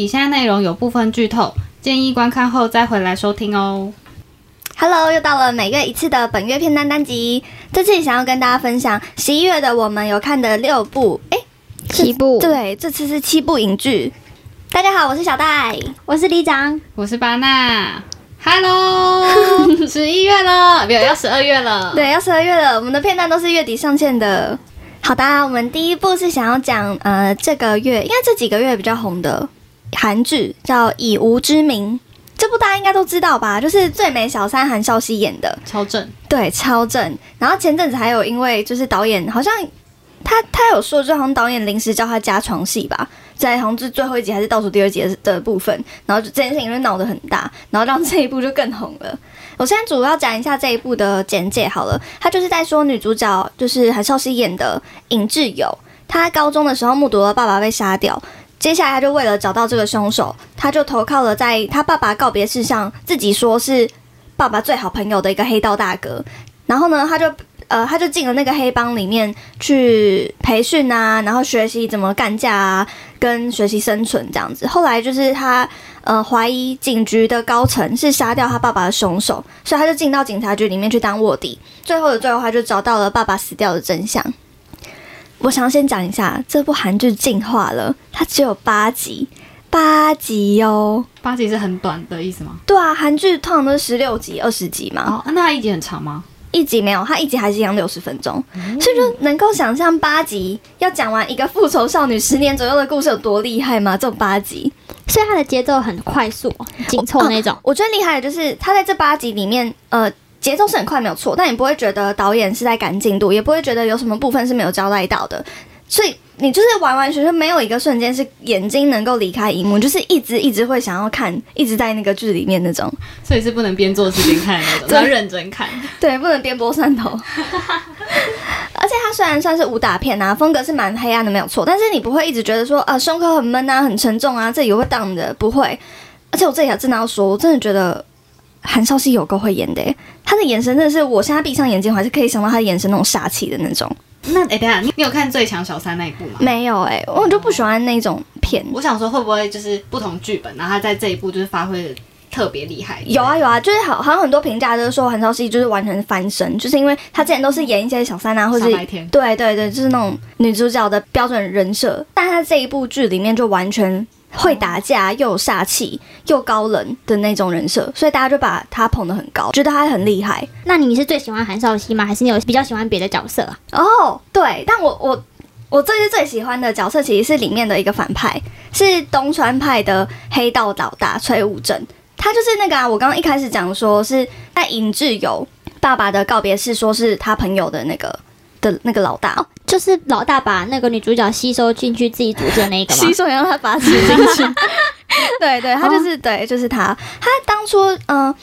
以下内容有部分剧透，建议观看后再回来收听哦。Hello，又到了每月一次的本月片单单集。这次想要跟大家分享十一月的我们有看的六部，诶，七部，对，这次是七部影剧。大家好，我是小戴。我是李长，我是巴娜，Hello，十一月了，没有要十二月了。，对，要十二月了，我们的片单都是月底上线的。好的，我们第一部是想要讲，呃，这个月应该这几个月比较红的韩剧，叫《以无之名》。这部大家应该都知道吧？就是最美小三韩少熙演的，超正，对，超正。然后前阵子还有因为就是导演好像他他有说，就好像导演临时叫他加床戏吧，在好像是最后一集还是倒数第二集的的部分，然后就这件事情就闹得很大，然后让这一部就更红了。我现在主要讲一下这一部的简介好了，他就是在说女主角就是韩少熙演的尹智友，她高中的时候目睹了爸爸被杀掉。接下来，他就为了找到这个凶手，他就投靠了在他爸爸告别式上自己说是爸爸最好朋友的一个黑道大哥。然后呢，他就呃，他就进了那个黑帮里面去培训啊，然后学习怎么干架啊，跟学习生存这样子。后来就是他呃怀疑警局的高层是杀掉他爸爸的凶手，所以他就进到警察局里面去当卧底。最后的最后，他就找到了爸爸死掉的真相。我想要先讲一下这部韩剧进化了，它只有八集，八集哟。八集是很短的意思吗？对啊，韩剧通常都是十六集、二十集嘛。哦，那它一集很长吗？一集没有，它一集还是一样六十分钟，所以就能够想象八集要讲完一个复仇少女十年左右的故事有多厉害吗？这种八集，所以它的节奏很快速、紧凑那种。我觉得厉害的就是它在这八集里面，呃，节奏是很快没有错，但你不会觉得导演是在赶进度，也不会觉得有什么部分是没有交代到的，所以你就是完完全全没有一个瞬间是眼睛能够离开荧幕，就是一直一直会想要看，一直在那个剧里面那种。所以是不能边做事边看的那种，对要认真看。对，不能边播蒜头。而且它虽然算是武打片啊，风格是蛮黑暗的，没有错。但是你不会一直觉得说，啊，胸口很闷啊，很沉重啊，这里会荡的，不会。而且我这里还真的要说，我真的觉得韩少熙有够会演的耶，他的眼神真的是，我现在闭上眼睛，我还是可以想到他的眼神那种杀气的那种。那哎、等下你你有看《最强小三》那一部吗？没有哎，我就不喜欢那种片。我想说会不会就是不同剧本，然后他在这一部就是发挥的特别厉害？有啊有啊，就是好好像很多评价都是说韩少熙就是完全翻身，就是因为他之前都是演一些小三啊，或者傻白甜对对对，就是那种女主角的标准人设，但他这一部剧里面就完全会打架，又煞气，又高冷的那种人设，所以大家就把他捧得很高，觉得他很厉害。那你是最喜欢韩少熙吗？还是你有比较喜欢别的角色啊？哦，对，但我我我最最最喜欢的角色其实是里面的一个反派，是东川派的黑道老大崔武正。他就是那个啊，我刚刚一开始讲说是在尹智友爸爸的告别式，说是他朋友的那个的那个老大，哦，就是老大把那个女主角吸收进去自己组织的那一个吗？吸收然后他把他吃进去。对 对，他就是、对，就是他。他当初嗯、呃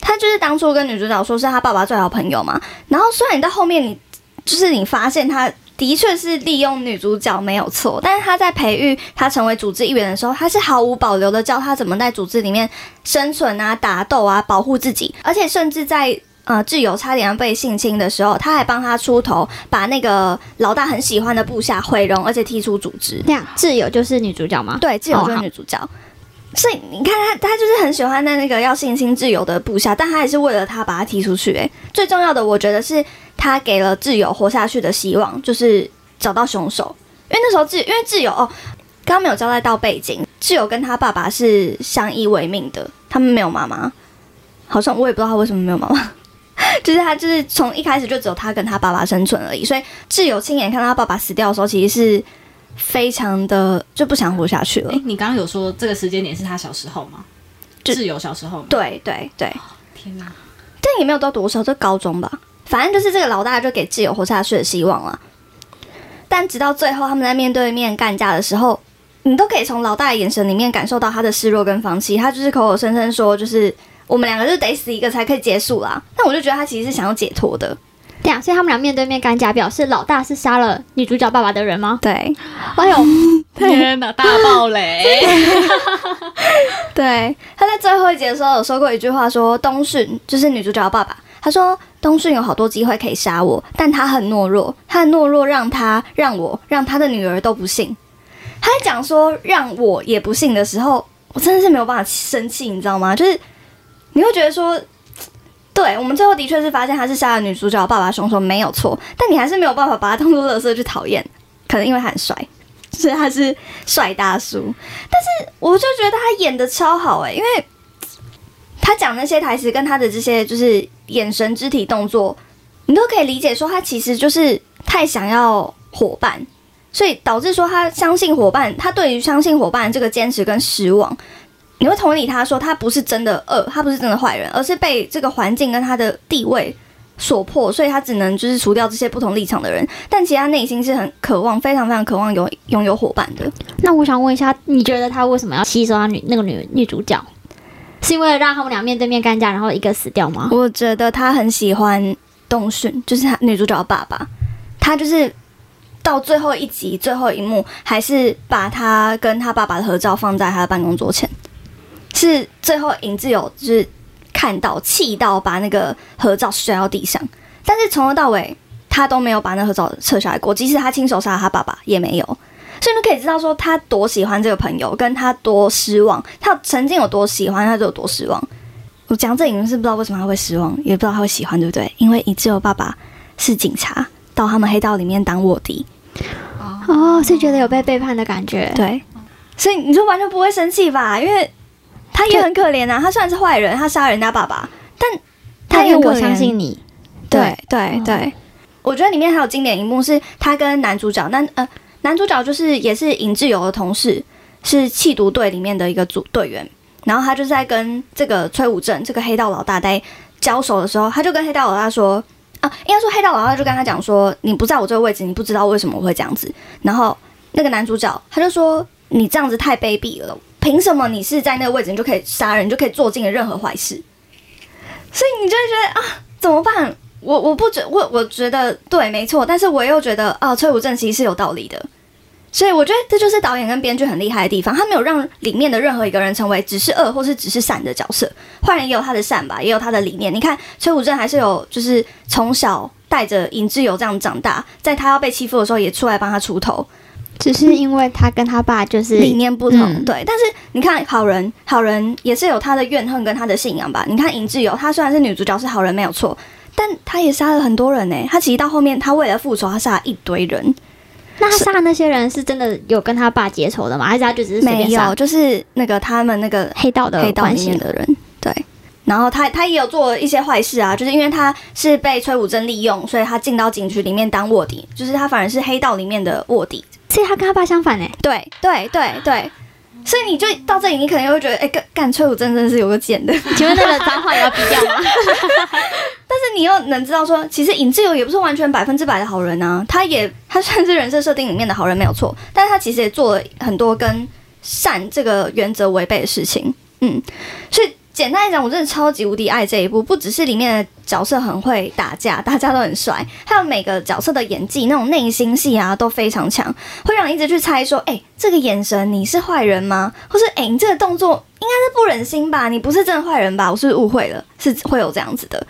他就是当初跟女主角说是他爸爸最好朋友嘛。然后虽然你到后面你就是你发现他的确是利用女主角没有错，但是他在培育他成为组织一员的时候，他是毫无保留的教他怎么在组织里面生存啊、打斗啊、保护自己，而且甚至在。呃，挚友差点要被性侵的时候，他还帮他出头，把那个老大很喜欢的部下毁容，而且踢出组织。这样，挚友就是女主角吗？对，挚友就是女主角。所以你看他，他就是很喜欢那那个要性侵挚友的部下，但他也是为了他把他踢出去、欸。最重要的，我觉得是他给了挚友活下去的希望，就是找到凶手。因为那时候挚，因为挚友哦，刚刚没有交代到背景，挚友跟他爸爸是相依为命的，他们没有妈妈，好像我也不知道他为什么没有妈妈。就是他，就是从一开始就只有他跟他爸爸生存而已，所以挚友亲眼看到他爸爸死掉的时候，其实是非常的就不想活下去了哎、。你刚刚有说这个时间点是他小时候吗？就挚友小时候吗？对对对，天哪！但也没有到多少，就高中吧。反正就是这个老大就给挚友活下去的希望了。但直到最后，他们在面对面干架的时候，你都可以从老大的眼神里面感受到他的示弱跟放弃。他就是口口声声说，就是我们两个就得死一个才可以结束啦。但我就觉得他其实是想要解脱的。对啊，所以他们俩面对面干架，表示老大是杀了女主角爸爸的人吗？对哎呦，天哪，大暴雷！对，他在最后一集的时候有说过一句话说东迅就是女主角的爸爸，他说东迅有好多机会可以杀我，但他很懦弱，他的懦弱让他让我让他的女儿都不信。他在讲说让我也不信的时候，我真的是没有办法生气，你知道吗？就是你会觉得说，对我们最后的确是发现他是杀了女主角爸爸凶手，没有错，但你还是没有办法把他当做乐色去讨厌，可能因为他很帅，所以他是帅大叔。但是我就觉得他演的超好诶、因为他讲那些台词跟他的这些就是眼神、肢体动作，你都可以理解说他其实就是太想要伙伴，所以导致说他相信伙伴，他对于相信伙伴这个坚持跟失望，你会同理他说他不是真的恶，他不是真的坏人，而是被这个环境跟他的地位所迫，所以他只能就是除掉这些不同立场的人，但其实他内心是很渴望，非常非常渴望有拥有伙伴的。那我想问一下，你觉得他为什么要吸收他女那个女女主角？是因为了让他们俩面对面干架，然后一个死掉吗？我觉得他很喜欢东勋，就是他女主角的爸爸，他就是到最后一集最后一幕，还是把他跟他爸爸的合照放在他的办公桌前，是最后尹志友就是看到气到把那个合照摔到地上，但是从头到尾他都没有把那合照撤下来过，即使他亲手杀了他爸爸也没有。所以你就可以知道说他多喜欢这个朋友，跟他多失望，他曾经有多喜欢，他就有多失望。我讲这你们是不知道为什么他会失望，也不知道他会喜欢，对不对？因为尹志友爸爸是警察，到他们黑道里面当卧底，哦，是觉得有被背叛的感觉。对，所以你就完全不会生气吧？因为他也很可怜啊，他虽然是坏人，他杀了人家爸爸，但他也很可怜。相信你，对对。对，我觉得里面还有经典一幕是他跟男主角，那呃男主角就是也是尹志友的同事，是缉毒队里面的一个组队员，然后他就在跟这个崔武正这个黑道老大在交手的时候，他就跟黑道老大说。啊，应该说黑道老大就跟他讲说，你不在我这个位置，你不知道为什么我会这样子。然后那个男主角他就说，你这样子太卑鄙了，凭什么你是在那个位置，你就可以杀人，你就可以做尽了任何坏事？所以你就会觉得啊，怎么办？我我不觉我我觉得对，没错，但是我又觉得啊，崔武正其实是有道理的，所以我觉得这就是导演跟编剧很厉害的地方，他没有让里面的任何一个人成为只是恶或是只是善的角色，坏人也有他的善吧，也有他的理念。你看崔武正还是有就是从小带着尹志友这样长大，在他要被欺负的时候也出来帮他出头，只是因为他跟他爸就是理念不同，嗯对。但是你看，好人好人也是有他的怨恨跟他的信仰吧？你看尹志友，他虽然是女主角是好人没有错，但他也杀了很多人呢、他其实到后面，他为了复仇，他杀了一堆人。那他杀的那些人是真的有跟他爸结仇的吗？还是他就只是没有，就是那个他们那个黑道的黑道的人，对。然后他他也有做一些坏事啊，就是因为他是被崔武贞利用，所以他进到警局里面当卧底，就是他反而是黑道里面的卧底。所以他跟他爸相反呢。对对对对，所以你就到这里，你可能又会觉得，哎、干干崔武贞真的是有个贱的。请问那个脏话也要比掉吗？但是你又能知道说，其实尹志友也不是完全百分之百的好人啊，他也他算是人设设定里面的好人没有错，但是他其实也做了很多跟善这个原则违背的事情，嗯，所以简单来讲，我真的超级无敌爱这一部，不只是里面的角色很会打架，大家都很帅，还有每个角色的演技那种内心戏啊都非常强，会让你一直去猜说，哎、这个眼神你是坏人吗？或是哎、你这个动作应该是不忍心吧？你不是真的坏人吧？我是不是误会了？是会有这样子的。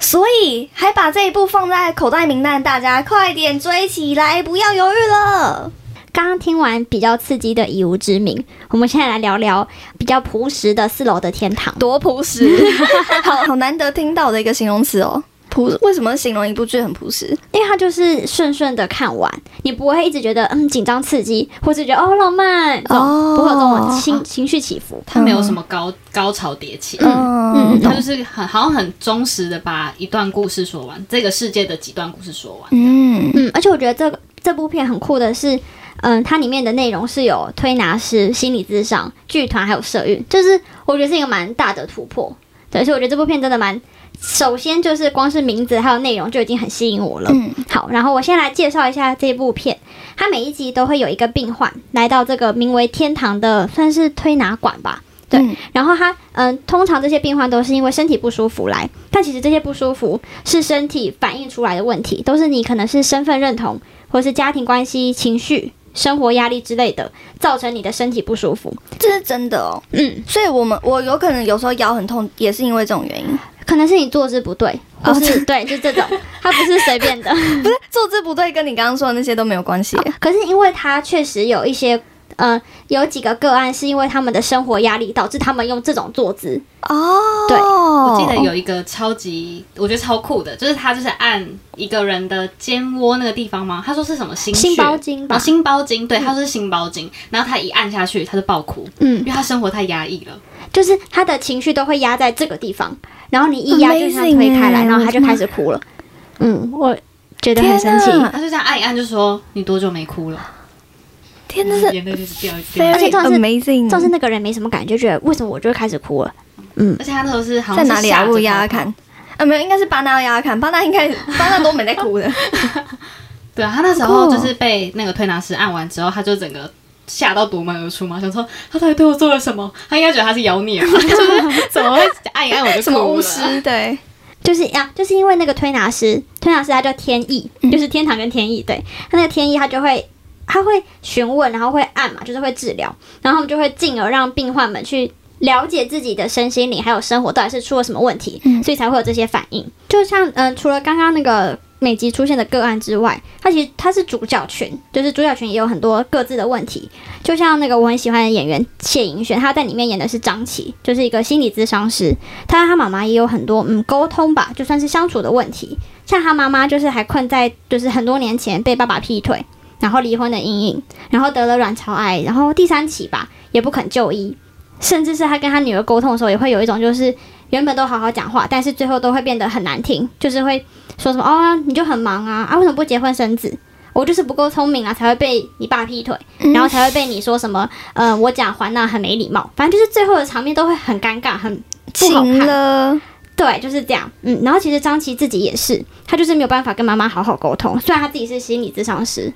所以还把这一部放在口袋名单，大家快点追起来，不要犹豫了。刚刚听完比较刺激的《以无之名》，我们现在来聊聊比较朴实的《四楼的天堂》。多朴实，好好难得听到的一个形容词哦。朴为什么形容一部剧很朴实？因为它就是顺顺的看完，你不会一直觉得嗯紧张刺激，或是觉得哦浪漫，哦不会有这种情情绪起伏。它没有什么高高潮迭起，嗯嗯它就是很好像很忠实的把一段故事说完，这个世界的几段故事说完。嗯嗯，而且我觉得这个这部片很酷的是，嗯，它里面的内容是有推拿师、心理咨商、剧团还有社运，就是我觉得是一个蛮大的突破。对，所以我觉得这部片真的蛮，首先就是光是名字还有内容就已经很吸引我了。嗯好，然后我先来介绍一下这部片。它每一集都会有一个病患来到这个名为天堂的，算是推拿馆吧。对嗯然后他，嗯、通常这些病患都是因为身体不舒服来，但其实这些不舒服是身体反映出来的问题，都是你可能是身份认同，或是家庭关系、情绪、生活压力之类的，造成你的身体不舒服。这是真的哦。嗯，所以我们我有可能有时候腰很痛，也是因为这种原因。可能是你坐姿不对，不是、对，就这种，它不是随便的。不是坐姿不对，跟你刚刚说的那些都没有关系。可是因为它确实有一些，呃，有几个个案是因为他们的生活压力导致他们用这种坐姿。哦，对我记得有一个超级，我觉得超酷的，就是他就是按一个人的肩窝那个地方吗？他说是什么心心包经吧哦，心包经，对，他说是心包经，然后他一按下去，他就爆哭，嗯因为他生活太压抑了。就是他的情绪都会压在这个地方，然后你一压就像推开来然后他就开始哭了。嗯，我觉得很天生气。他就这样按一按，就说你多久没哭了？天，这是眼泪就是掉一掉。而且重点是点是那个人没什么感觉，觉得为什么我就会开始哭了？嗯而且他那时候是好像是在哪里啊？下着我压压看。啊，没有，应该是巴纳压压看。巴纳应该 巴纳都没在哭的。对啊，他那时候就是被那个推拿师按完之后，他就整个吓到夺门而出嘛，想说他到底对我做了什么？他应该觉得他是妖孽吧？就是怎么会按一按我就什么巫师？对，就是呀、就是因为那个推拿师，推拿师他叫天意，就是天堂跟天意，对他那个天意他就会他会询问，然后会按嘛，就是会治疗，然后就会进而让病患们去了解自己的身心灵还有生活到底是出了什么问题，所以才会有这些反应。就像嗯、呃除了刚刚那个。每集出现的个案之外，他其实他是主角群，就是主角群也有很多各自的问题。就像那个我很喜欢的演员谢盈萱，她在里面演的是张琪，就是一个心理咨商师。他和他妈妈也有很多嗯沟通吧，就算是相处的问题。像他妈妈就是还困在就是很多年前被爸爸劈腿，然后离婚的阴影，然后得了卵巢癌，然后第三期吧也不肯就医，甚至是他跟他女儿沟通的时候也会有一种就是原本都好好讲话，但是最后都会变得很难听，就是会说什么哦你就很忙啊 啊为什么不结婚生子？我就是不够聪明啊，才会被你爸劈腿，然后才会被你说什么，呃，我讲还那很没礼貌，反正就是最后的场面都会很尴尬，很不好看。了。对，就是这样。嗯，然后其实张琪自己也是，他就是没有办法跟妈妈好好沟通。虽然他自己是心理咨商师。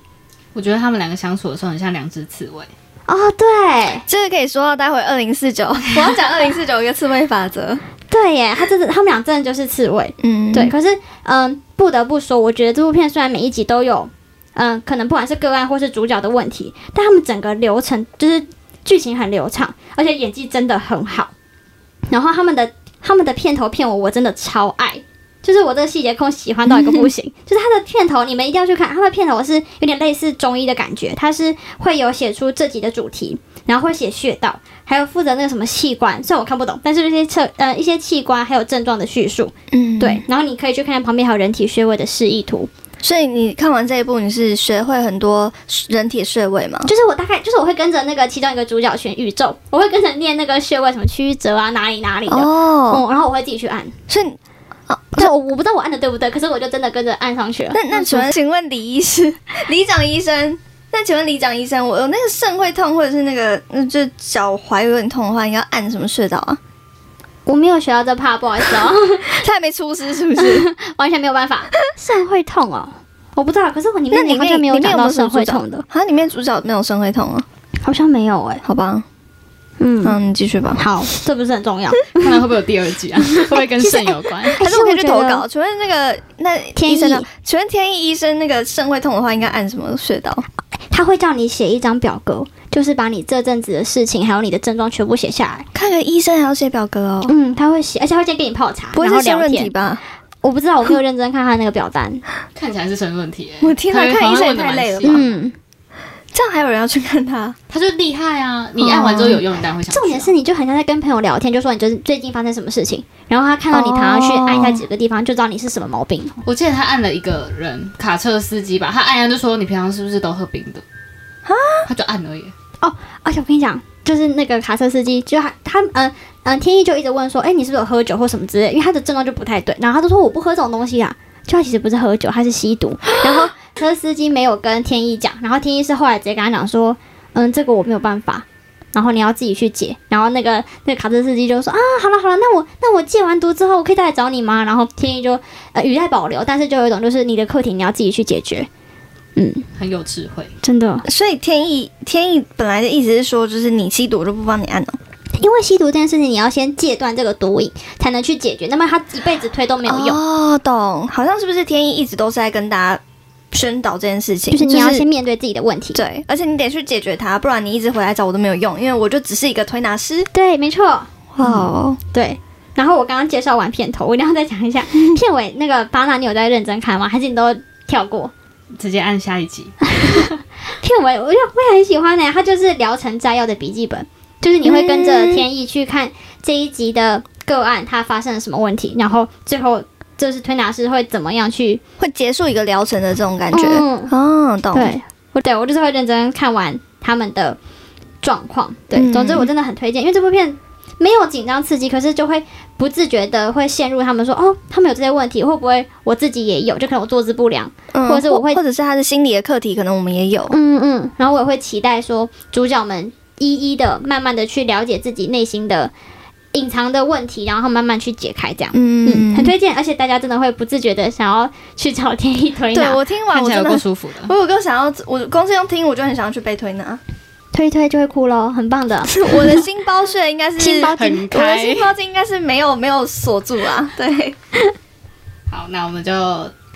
我觉得他们两个相处的时候很像两只刺猬。哦，对，这个可以说到待会二零四九，我要讲二零四九一个刺猬法则。对耶，他真的，他们俩真的就是刺猬。嗯，对，，可是嗯，不得不说，我觉得这部片虽然每一集都有，嗯，可能不管是个案或是主角的问题，但他们整个流程就是剧情很流畅，而且演技真的很好。然后他们的他们的片头片尾我真的超爱，就是我这个细节控喜欢到一个不行。就是它的片头你们一定要去看，它的片头是有点类似中医的感觉，它是会有写出这集的主题，然后会写穴道，还有负责那个什么器官，虽然我看不懂，但是这些测呃一些器官还有症状的叙述。嗯，对，然后你可以去看看旁边还有人体穴位的示意图，所以你看完这一部，你是学会很多人体穴位吗？就是我大概就是我会跟着那个其中一个主角选宇宙，我会跟着念那个穴位什么曲折啊哪里哪里的，哦，嗯，然后我会自己去按，所以对，我我不知道我按的对不对，可是我就真的跟着按上去了。那那请问，请问李医师、李长医生，那请问李长医生，我有那个肾会痛，或者是那个那就脚踝有点痛的话，应该按什么穴道啊？我没有学到这怕，不好意思哦，他还没出师是不是？完全没有办法。肾会痛哦，我不知道，可是我里面那里面好像没有讲到肾会痛的，好像里面主角没有肾会痛啊？好像没有哎、好吧，嗯，嗯，你继续吧。好，这不是很重要。看看会不会有第二季啊？会不会跟肾有关？还是我可以去投稿？请问那个那天医生呢？请问天意医生那个肾会痛的话，应该按什么穴道？他会叫你写一张表格，就是把你这阵子的事情还有你的症状全部写下来。看个医生还要写表格哦，嗯，他会写，而且他会先给你泡茶，不会是肾问题。吧？我不知道，我没有认真看他那个表单。看起来是肾问题、欸。我天哪他看医生太累了吧嗯，这样还有人要去看他？他就厉害啊！你按完之后有用，你当然会想啊。重点是你就很像在跟朋友聊天，就说你就是最近发生什么事情，然后他看到你躺上去哦按一下几个地方，就知道你是什么毛病。我记得他按了一个人卡车司机吧，他按一按就说你平常是不是都喝冰的？啊他就按而已。而且我跟你讲，就是那个卡车司机，就他他嗯嗯，天意就一直问说，哎、你是不是有喝酒或什么之类？因为他的症状就不太对，然后他就说我不喝这种东西啊，就他其实不是喝酒，他是吸毒。然后车司机没有跟天意讲，然后天意是后来直接跟他讲说，嗯，这个我没有办法。然后你要自己去解，然后那个那个卡车司机就说啊，好了好了，那我那我戒完毒之后，我可以再来找你吗？然后天意就呃语带保留，但是就有一种就是你的课题你要自己去解决，嗯，很有智慧。真的，所以天意天意本来的意思是说，就是你吸毒我就不帮你按哦。因为吸毒这件事情，你要先戒断这个毒瘾，才能去解决。那么他一辈子推都没有用，哦，懂。好像是不是天意一直都是在跟大家宣导这件事情？就是你要先面对自己的问题。对，而且你得去解决它，不然你一直回来找我都没有用，因为我就只是一个推拿师。对，没错，哇哦，对。然后我刚刚介绍完片头，我一定要再讲一下片尾那个巴纳，你有在认真看吗？还是你都跳过？直接按下一集。片尾我就我也很喜欢呢、它就是疗程摘要的笔记本，就是你会跟着天意去看这一集的个案，它发生了什么问题，然后最后就是推拿师会怎么样去会结束一个疗程的这种感觉。嗯哦，懂。对，我对我就是会认真看完他们的状况。对，嗯总之我真的很推荐，因为这部片没有紧张刺激，可是就会不自觉的会陷入他们说哦，他们有这些问题，会不会我自己也有？就可能我坐姿不良，嗯或者是我会或者是他的心理的课题，可能我们也有。嗯嗯，然后我也会期待说主角们一一的、慢慢的去了解自己内心的隐藏的问题，然后慢慢去解开，这样。嗯，嗯很推荐，而且大家真的会不自觉的想要去找天意推拿，对我听完我真的够舒服的。我有个想要，我光是用听我就很想要去被推拿。推一推就会哭喽，很棒的。我的心包穴应该是心包很我的心。包经应该是没有没有锁住啊。对，好，那我们就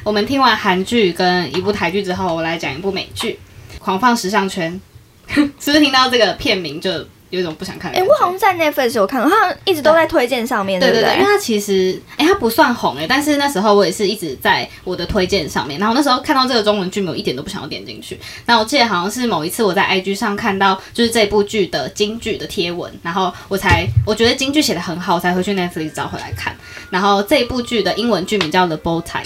我们听完韩剧跟一部台剧之后，我来讲一部美剧《狂放时尚圈》，是不是听到这个片名就有一种不想看的哎？我好像在 Netflix 有看到，他好像一直都在推荐上面，对对对，因为它其实，哎、它不算红哎、但是那时候我也是一直在我的推荐上面，然后那时候看到这个中文剧名，我一点都不想要点进去。那我记得好像是某一次我在 IG 上看到，就是这部剧的京剧的贴文，然后我才我觉得京剧写的很好，我才回去 Netflix 找回来看。然后这部剧的英文剧名叫《The Bold Type》。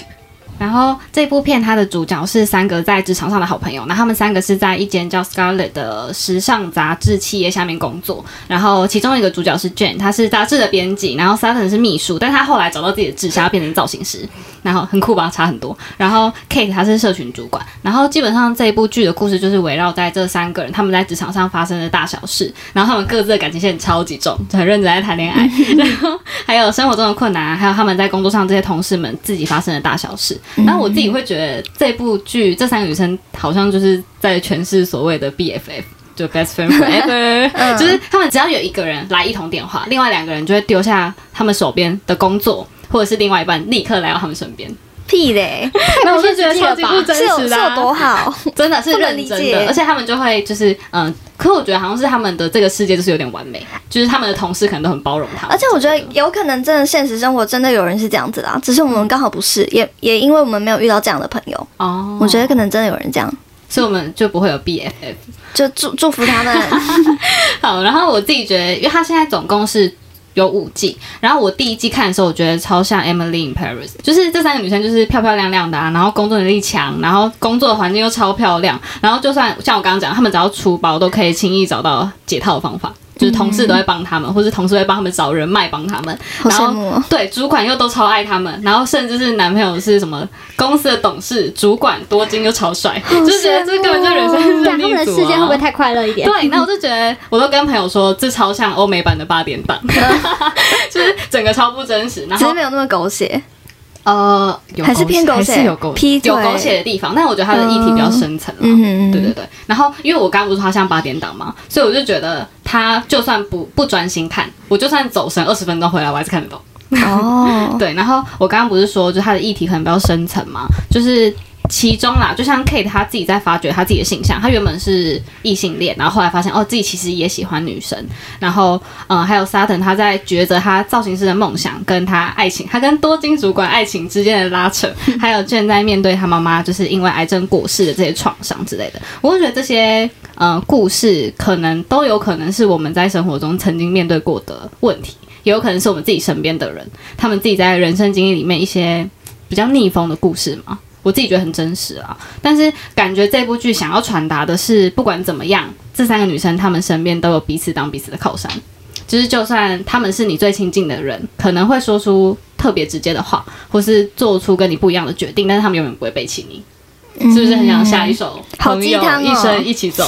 然后这部片它的主角是三个在职场上的好朋友，那他们三个是在一间叫 Scarlet 的时尚杂志企业下面工作。然后其中一个主角是 Jane，她是杂志的编辑，然后 Sutton 是秘书，但她后来找到自己的志向，变成造型师，然后很酷吧，差很多。然后 Kate 她是社群主管，然后基本上这一部剧的故事就是围绕在这三个人他们在职场上发生的大小事，然后他们各自的感情线超级重，就很认真在谈恋爱，然后还有生活中的困难啊，还有他们在工作上这些同事们自己发生的大小事。然后我自己会觉得这部剧这三个女生好像就是在诠释所谓的 BFF。就 best friend forever，就是他们只要有一个人来一通电话，另外两个人就会丢下他们手边的工作，或者是另外一半立刻来到他们身边。屁嘞，那我就觉得超级不真实的啊、有多好？真的是认真理解的，而且他们就会就是嗯，可我觉得好像是他们的这个世界就是有点完美，就是他们的同事可能都很包容他们，而且我觉得有可能真的现实生活真的有人是这样子的、啊，只是我们刚好不是，也也因为我们没有遇到这样的朋友，哦，我觉得可能真的有人这样，所以我们就不会有 BFF。就祝祝福他们。好，然后我自己觉得，因为他现在总共是有五季，然后我第一季看的时候，我觉得超像 Emily in Paris，就是这三个女生就是漂漂亮亮的啊，然后工作能力强，然后工作环境又超漂亮，然后就算像我刚刚讲，她们只要出包都可以轻易找到解套的方法。就是同事都会帮他们，或是同事会帮他们找人脉帮他们，然后哦！对主管又都超爱他们，然后甚至是男朋友是什么公司的董事、主管多金又超帅，就是觉得这根本就人生对啊，他胜利们的世界会不会太快乐一点？对，那我就觉得，我都跟朋友说，这超像欧美版的八点档，就是整个超不真实。然后只是没有那么狗血，呃，有还是偏狗还血是有狗劈有狗血的地方，但我觉得它的议题比较深层了。嗯嗯对对对。然后因为我刚刚不是说它像八点档嘛，所以我就觉得他就算不不专心看，我就算走神二十分钟回来，我还是看得懂。哦，对，然后我刚刚不是说，就他的议题可能比较深层嘛，就是其中啦，就像 Kate 她自己在发掘她自己的形象，她原本是异性恋，然后后来发现哦，自己其实也喜欢女生，然后嗯，还有 Sutton 他在抉择他造型师的梦想跟他爱情，他跟多金主管爱情之间的拉扯，还有现在面对他妈妈就是因为癌症过世的这些创伤之类的，我会觉得这些呃故事可能都有可能是我们在生活中曾经面对过的问题。也有可能是我们自己身边的人，他们自己在人生经历里面一些比较逆风的故事嘛。我自己觉得很真实啊，但是感觉这部剧想要传达的是，不管怎么样，这三个女生她们身边都有彼此当彼此的靠山，就是就算他们是你最亲近的人，可能会说出特别直接的话，或是做出跟你不一样的决定，但是他们永远不会背弃你。是不是很想下一首嗯好朋友鸡汤哦一生一起走？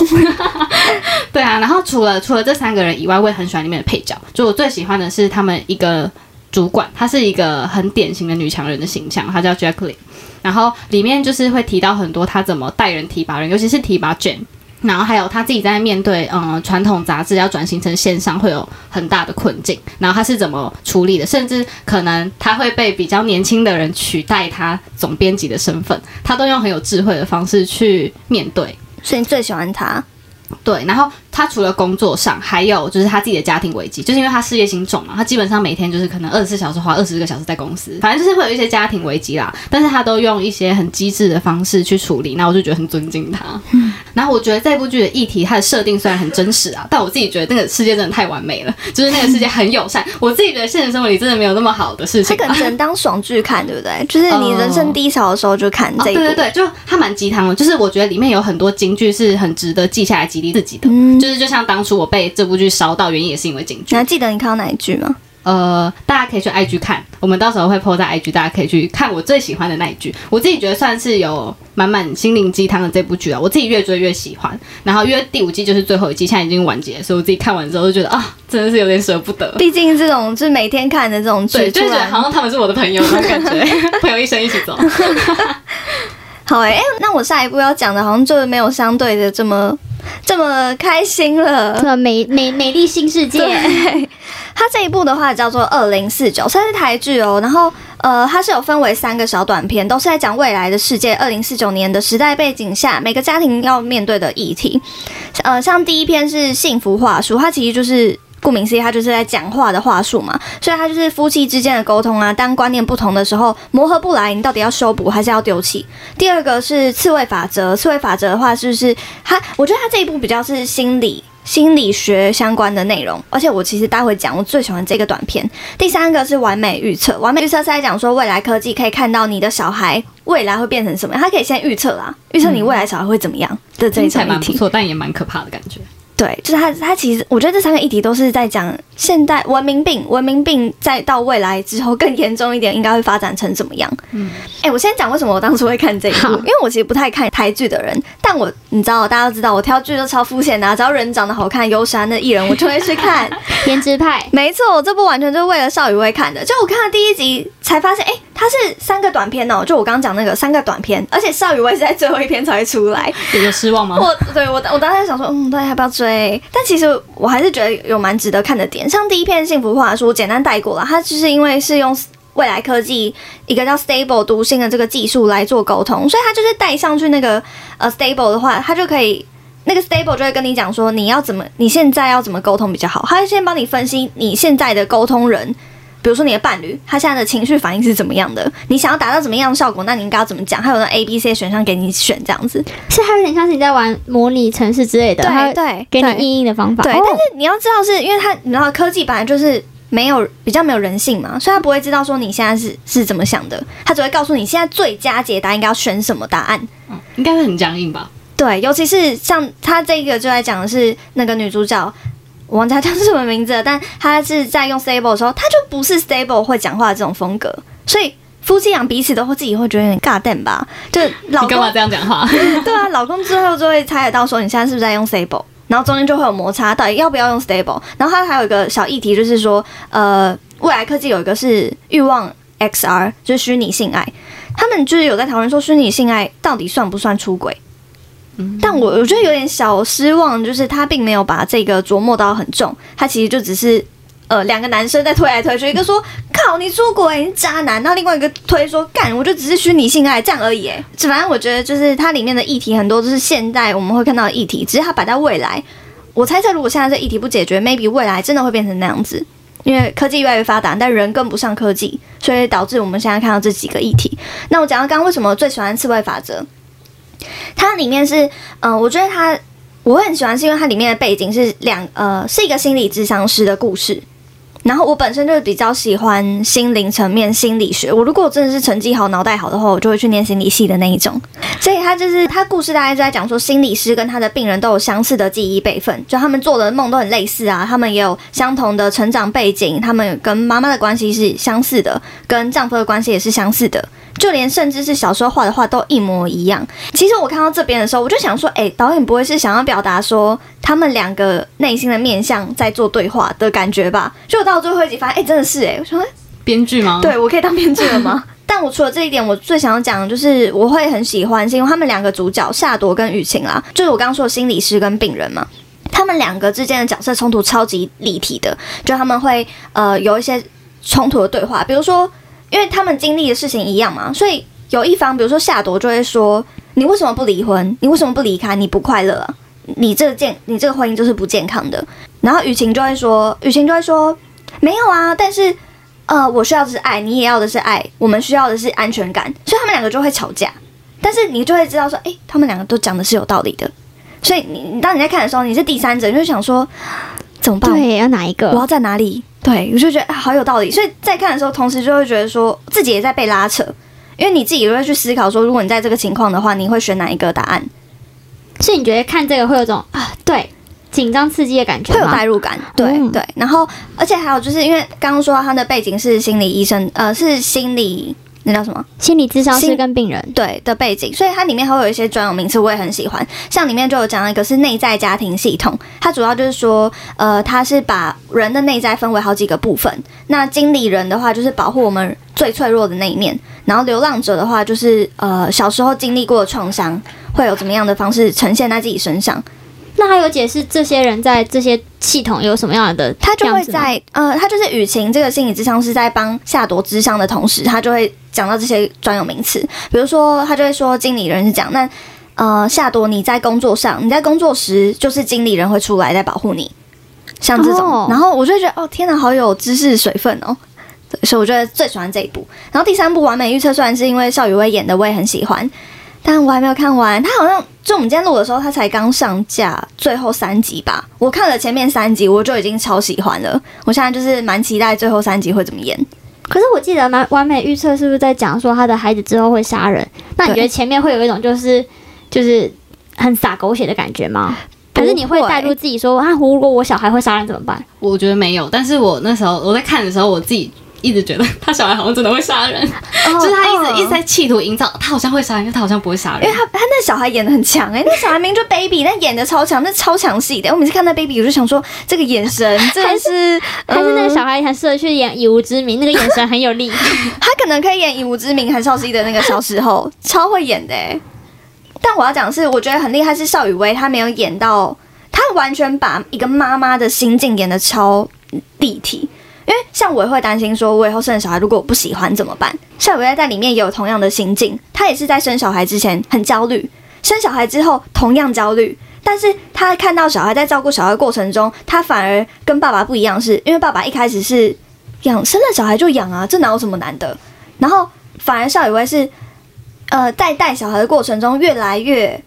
对啊，然后除了除了这三个人以外，我也很喜欢里面的配角。就我最喜欢的是他们一个主管，她是一个很典型的女强人的形象，她叫 Jacqueline。然后里面就是会提到很多她怎么带人、提拔人，尤其是提拔 Jane。然后还有她自己在面对嗯传统杂志要转型成线上会有很大的困境，然后她是怎么处理的？甚至可能她会被比较年轻的人取代她总编辑的身份，她都用很有智慧的方式去面对。所以你最喜欢她？对，然后他除了工作上，还有就是他自己的家庭危机，就是因为他事业心重嘛，他基本上每天就是可能二十四小时花二十个小时在公司，反正就是会有一些家庭危机啦。但是他都用一些很机智的方式去处理，那我就觉得很尊敬他。然后我觉得这部剧的议题，它的设定虽然很真实啊，但我自己觉得那个世界真的太完美了，就是那个世界很友善。我自己觉得现实生活里真的没有那么好的事情啊。它可能只能当爽剧看，对不对？就是你人生低潮的时候就看哦，这一部。对对对，就它蛮鸡汤的，就是我觉得里面有很多金句是很值得记下来激励自己的。嗯就是就像当初我被这部剧烧到，原因也是因为警局你。还记得你看到哪一句吗？呃，大家可以去 IG 看，我们到时候会 po 在 IG，大家可以去看我最喜欢的那一句。我自己觉得算是有满满心灵鸡汤的这部剧啊，我自己越追越喜欢。然后因为第五季就是最后一季，现在已经完结，所以我自己看完之后就觉得啊，真的是有点舍不得。毕竟这种就是每天看的这种对，剧，就是觉得好像他们是我的朋友那种感觉，朋友一生一起走。好哎、欸那我下一步要讲的好像就没有相对的这么这么开心了这。美美美丽新世界，它这一部的话叫做《二零四九》，它是台剧哦。然后呃，它是有分为三个小短片，都是在讲未来的世界，二零四九年的时代背景下，每个家庭要面对的议题。呃，像第一篇是幸福话术，它其实就是。顾名思义，他就是在讲话的话术嘛，所以他就是夫妻之间的沟通啊。当观念不同的时候，磨合不来，你到底要修补还是要丢弃？第二个是刺猬法则，刺猬法则的话，就是他，我觉得他这一部比较是心理心理学相关的内容，而且我其实待会讲，我最喜欢这个短片。第三个是完美预测，完美预测是在讲说未来科技可以看到你的小孩未来会变成什么样，它可以先预测啦，预测你未来小孩会怎么样的这一种议题。蛮不错，但也蛮可怕的感觉。对，就是他，他其实我觉得这三个议题都是在讲现代文明病，文明病再到未来之后更严重一点，应该会发展成怎么样？嗯，哎、我先讲为什么我当初会看这一部，因为我其实不太看台剧的人，但我你知道，大家都知道我挑剧都超肤浅的、啊，只要人长得好看、有闪的艺人，我就会去看。颜值派。没错，我这部完全就是为了邵雨薇看的。就我看了第一集才发现，哎、它是三个短片哦，就我刚刚讲那个三个短片，而且邵雨薇是在最后一篇才会出来。有失望吗？我对我我当时想说，嗯，大家要不要追？对但其实我还是觉得有蛮值得看的点。像第一篇幸福话书，简单带过了，它就是因为是用未来科技一个叫 Stable 读心的这个技术来做沟通，所以它就是带上去那个呃 Stable 的话，它就可以。那个 stable 就会跟你讲说你要怎么，你现在要怎么沟通比较好，它会先帮你分析你现在的沟通人，比如说你的伴侣，他现在的情绪反应是怎么样的，你想要达到怎么样的效果，那你应该要怎么讲？他有那 A、B、C 选项给你选这样子。是还有点像是你在玩模拟城市之类的，对对，给你应应的方法。对，哦但是你要知道是，因为他你知道科技本来就是没有比较没有人性嘛，所以他不会知道说你现在是是怎么想的，他只会告诉你现在最佳解答应该要选什么答案。嗯应该会很僵硬吧？对，尤其是像他这个就在讲的是那个女主角。我忘记他叫什么名字了，但他是在用 stable 的时候，他就不是 stable 会讲话的这种风格，所以夫妻俩彼此都会自己会觉得有点尬蛋吧，就老公你干嘛这样讲话？对啊，老公之后就会猜得到说你现在是不是在用 stable，然后中间就会有摩擦，到底要不要用 stable。然后他还有一个小议题，就是说，呃，未来科技有一个是欲望 XR，就是虚拟性爱，他们就是有在讨论说虚拟性爱到底算不算出轨。但我我觉得有点小失望，就是他并没有把这个琢磨到很重，他其实就只是呃两个男生在推来推去，一个说靠你出轨你渣男，然后另外一个推说干我就只是虚拟性爱这样而已，反正我觉得就是它里面的议题很多都是现代我们会看到的议题，只是它摆在未来。我猜测如果现在这议题不解决，maybe 未来真的会变成那样子。因为科技越来越发达，但人跟不上科技，所以导致我们现在看到这几个议题。那我讲到刚刚为什么最喜欢刺猬法则，它里面是，嗯、我觉得它我很喜欢，是因为它里面的背景是两呃是一个心理智商师的故事。然后我本身就是比较喜欢心灵层面心理学，我如果真的是成绩好、脑袋好的话，我就会去念心理系的那一种。所以他就是他故事大概就在讲说，心理师跟他的病人都有相似的记忆备份，就他们做的梦都很类似啊，他们也有相同的成长背景，他们跟妈妈的关系是相似的，跟丈夫的关系也是相似的，就连甚至是小时候画的画都一模一样。其实我看到这边的时候，我就想说，哎、导演不会是想要表达说他们两个内心的面相在做对话的感觉吧？就到最后一集发现，哎、真的是哎、我说，哎编剧吗？对我可以当编剧了吗？但我除了这一点，我最想要讲的就是我会很喜欢，是因为他们两个主角夏朵跟雨晴啦，就是我刚刚说的心理师跟病人嘛。他们两个之间的角色冲突超级立体的，就他们会呃有一些冲突的对话，比如说，因为他们经历的事情一样嘛，所以有一方，比如说夏朵就会说：“你为什么不离婚？你为什么不离开？你不快乐啊？”你这个健你这个婚姻就是不健康的。然后雨晴就会说，雨晴就会说没有啊，但是呃，我需要的是爱，你也要的是爱，我们需要的是安全感，所以他们两个就会吵架。但是你就会知道说，诶，他们两个都讲的是有道理的。所以你你当你在看的时候，你是第三者，你就想说怎么办？对，要哪一个？我要在哪里？对，我就觉得、啊、好有道理。所以在看的时候，同时就会觉得说自己也在被拉扯，因为你自己也会去思考说，如果你在这个情况的话，你会选哪一个答案？所以你觉得看这个会有种啊，对，紧张刺激的感觉会有？代入感，对、嗯对。然后，而且还有就是因为刚刚说到他的背景是心理医生，呃，是心理那叫什么？心理咨商师跟病人，对的背景，所以它里面还会有一些专有名词，我也很喜欢。像里面就有讲到一个是内在家庭系统，它主要就是说，呃，它是把人的内在分为好几个部分。那经理人的话，就是保护我们最脆弱的那一面；然后流浪者的话，就是呃小时候经历过的创伤，会有怎么样的方式呈现在自己身上。那他有解释这些人在这些系统有什么样的他就会在呃，他就是雨晴这个心理智商是在帮夏朵智商的同时，他就会讲到这些专有名词，比如说他就会说经理人是讲那呃夏朵你在工作上，你在工作时就是经理人会出来在保护你，像这种，哦然后我就觉得哦天哪，好有知识水分哦。对所以我觉得最喜欢这一部。然后第三部《完美预测》虽然是因为邵雨薇演的，我也很喜欢，但我还没有看完。他好像就我们今天录的时候，他才刚上架最后三集吧。我看了前面三集，我就已经超喜欢了。我现在就是蛮期待最后三集会怎么演。可是我记得蛮完美预测是不是在讲说他的孩子之后会杀人？那你觉得前面会有一种就是就是很洒狗血的感觉吗？可是你会带入自己说啊，如果我小孩会杀人怎么办？我觉得没有，但是我那时候我在看的时候，我自己一直觉得他小孩好像真的会杀人，就是他一直、一直在企图营造他好像会杀人，但他好像不会杀人。因为他他那小孩演的很强哎、那小孩明明就 baby，但演的超强，那超强戏的。我每次看那 baby，我就想说这个眼神 真的是，还是那个嗯小孩很适合去演以无之名，那个眼神很有力。他可能可以演以无之名韩少熙的那个小时候，超会演的哎。但我要讲的是，我觉得很厉害是邵雨薇，她没有演到，她完全把一个妈妈的心境演的超立体。因为像我也会担心说，我以后生小孩，如果我不喜欢怎么办？邵雨薇在里面也有同样的心境，他也是在生小孩之前很焦虑，生小孩之后同样焦虑。但是他看到小孩在照顾小孩过程中，他反而跟爸爸不一样是，因为爸爸一开始是养生了小孩就养啊，这哪有什么难的？然后反而邵雨薇是，呃，在带小孩的过程中，越来越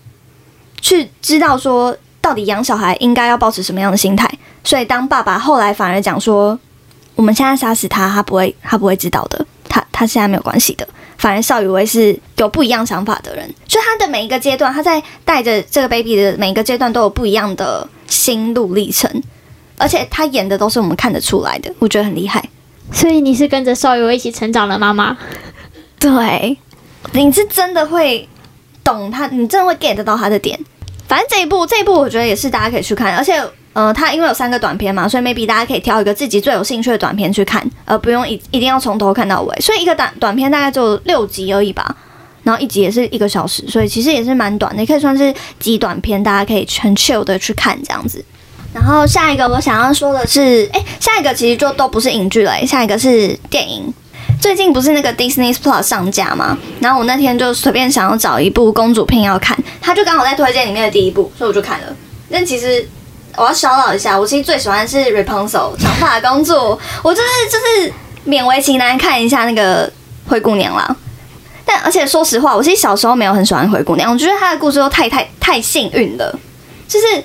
去知道说，到底养小孩应该要保持什么样的心态。所以当爸爸后来反而讲说，我们现在杀死他，他不会，他不会知道的，他他现在没有关系的。反而邵雨薇是有不一样想法的人，就他的每一个阶段，他在带着这个 baby 的每一个阶段都有不一样的心路历程，而且他演的都是我们看得出来的，我觉得很厉害。所以你是跟着邵雨薇一起成长的妈妈，对，你是真的会懂他，你真的会 get 到他的点。反正这一部，这一部我觉得也是大家可以去看，而且呃，它因为有三个短片嘛，所以 maybe 大家可以挑一个自己最有兴趣的短片去看，而不用一一定要从头看到尾。所以一个短短片大概就六集而已吧，然后一集也是一个小时，所以其实也是蛮短的，也可以算是极短片，大家可以很 chill 的去看这样子。然后下一个我想要说的是，哎，下一个其实就都不是影剧了，诶下一个是电影。最近不是那个 Disney Plus 上架吗？然后我那天就随便想要找一部公主片要看，它就刚好在推荐里面的第一部，所以我就看了。但其实我要骚扰一下，我其实最喜欢的是 Rapunzel 长发公主，我就是就是勉为其难看一下那个灰姑娘啦。但而且说实话，我其实小时候没有很喜欢灰姑娘，我觉得她的故事都太太太幸运了，就是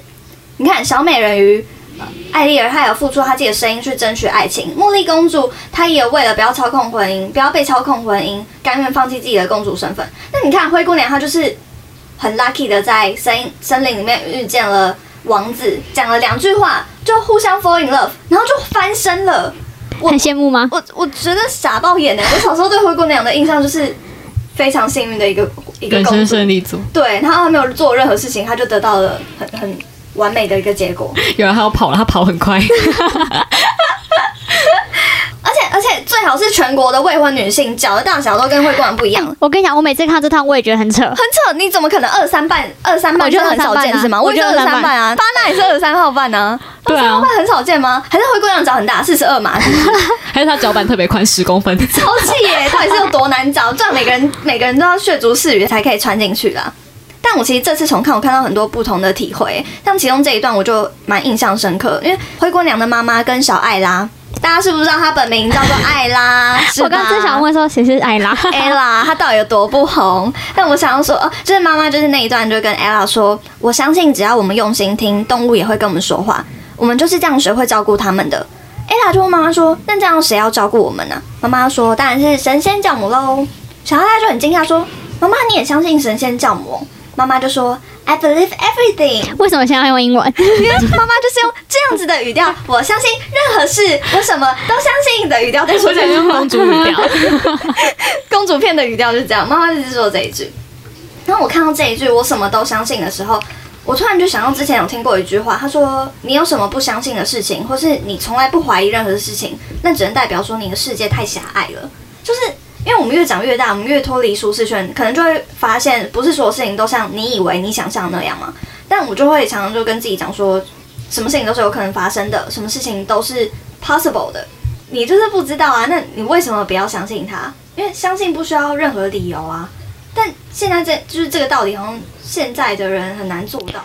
你看小美人鱼。艾丽儿她有付出她自己的声音去争取爱情，茉莉公主她也为了不要操控婚姻，不要被操控婚姻，甘愿放弃自己的公主身份。那你看灰姑娘，她就是很 lucky 的在森森林里面遇见了王子，讲了两句话就互相 fall in love，然后就翻身了。我很羡慕吗？我我觉得傻爆眼的，我小时候对灰姑娘的印象就是非常幸运的一个一个人生胜利组，对，然后他没有做任何事情，他就得到了很很完美的一个结果。有人还要跑了，他跑很快，最好是全国的未婚女性脚的大小都跟灰姑娘不一样，我跟你讲，我每次看到这趟，我也觉得很扯。很扯。你怎么可能二三半二三半我觉得很少见是吗？我觉得二二三三半啊，巴纳也是二三号半啊，对啊二三号半很少见吗？还是灰姑娘脚很大，四十二码？还是她脚板特别宽，十公分。超气耶！到底是有多难找？这样每个人每个人都要血足适语才可以穿进去啦。但我其实这次重看，我看到很多不同的体会，像其中这一段我就蛮印象深刻，因为灰姑娘的妈妈跟小艾拉，大家是不是知道她本名叫做艾拉？我刚刚吧正想问说谁是艾拉，ella 她到底有多不红？但我想要说，哦，就是妈妈就是那一段就跟 ella 说，我相信只要我们用心听，动物也会跟我们说话，我们就是这样学会照顾他们的。ella 就问妈妈说，那这样谁要照顾我们呢、妈妈说，当然是神仙教母喽。小艾拉就很惊讶说，妈妈你也相信神仙教母哦？妈妈就说，I believe everything。为什么现在要用英文？因 为妈妈就是用这样子的语调，我相信任何事，我什么都相信的语调在说这句公主语调，公主片的语调就是这样，妈妈一直说这一句。然后我看到这一句“我什么都相信”的时候，我突然就想到之前有听过一句话，他说：“你有什么不相信的事情，或是你从来不怀疑任何事情，那只能代表说你的世界太狭隘了。”就是因为我们越长越大，我们越脱离舒适圈，可能就会发现，不是所有事情都像你以为你想象那样嘛。但我就会常常就跟自己讲说，什么事情都是有可能发生的，什么事情都是 possible 的。你就是不知道啊，那你为什么不要相信他？因为相信不需要任何理由啊。但现在这就是这个道理，好像现在的人很难做到。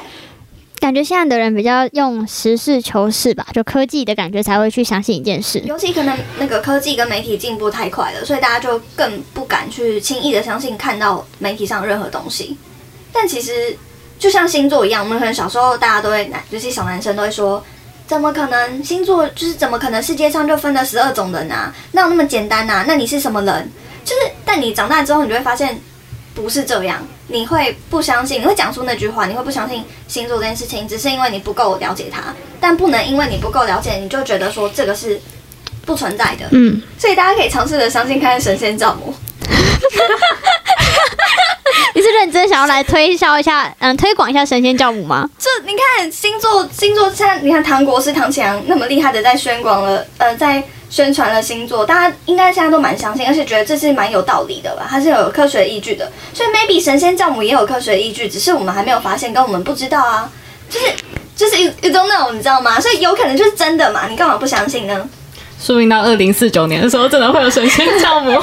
感觉现在的人比较用实事求是吧，就科技的感觉才会去相信一件事。尤其可能那个科技跟媒体进步太快了，所以大家就更不敢去轻易的相信看到媒体上任何东西。但其实就像星座一样，我们可能小时候大家都会男，尤其小男生都会说，怎么可能星座就是怎么可能世界上就分了十二种人啊？哪有那么简单啊？那你是什么人？就是，但你长大之后，你就会发现不是这样。你会不相信，你会讲出那句话，你会不相信星座这件事情，只是因为你不够了解它。但不能因为你不够了解，你就觉得说这个是不存在的。嗯，所以大家可以尝试着相信看看神仙教母。你是认真想要来推销一下，嗯，推广一下神仙教母吗？这你看星座，星座现在你看唐国师唐启阳那么厉害的在宣广了，呃，在宣传了星座，大家应该现在都蛮相信，而且觉得这是蛮有道理的吧？它是有科学依据的，所以 maybe 神仙教母也有科学依据，只是我们还没有发现，跟我们不知道啊。就是就是 you don't know，你知道吗？所以有可能就是真的嘛？你干嘛不相信呢？说不定到二零四九年的时候，真的会有神仙教母。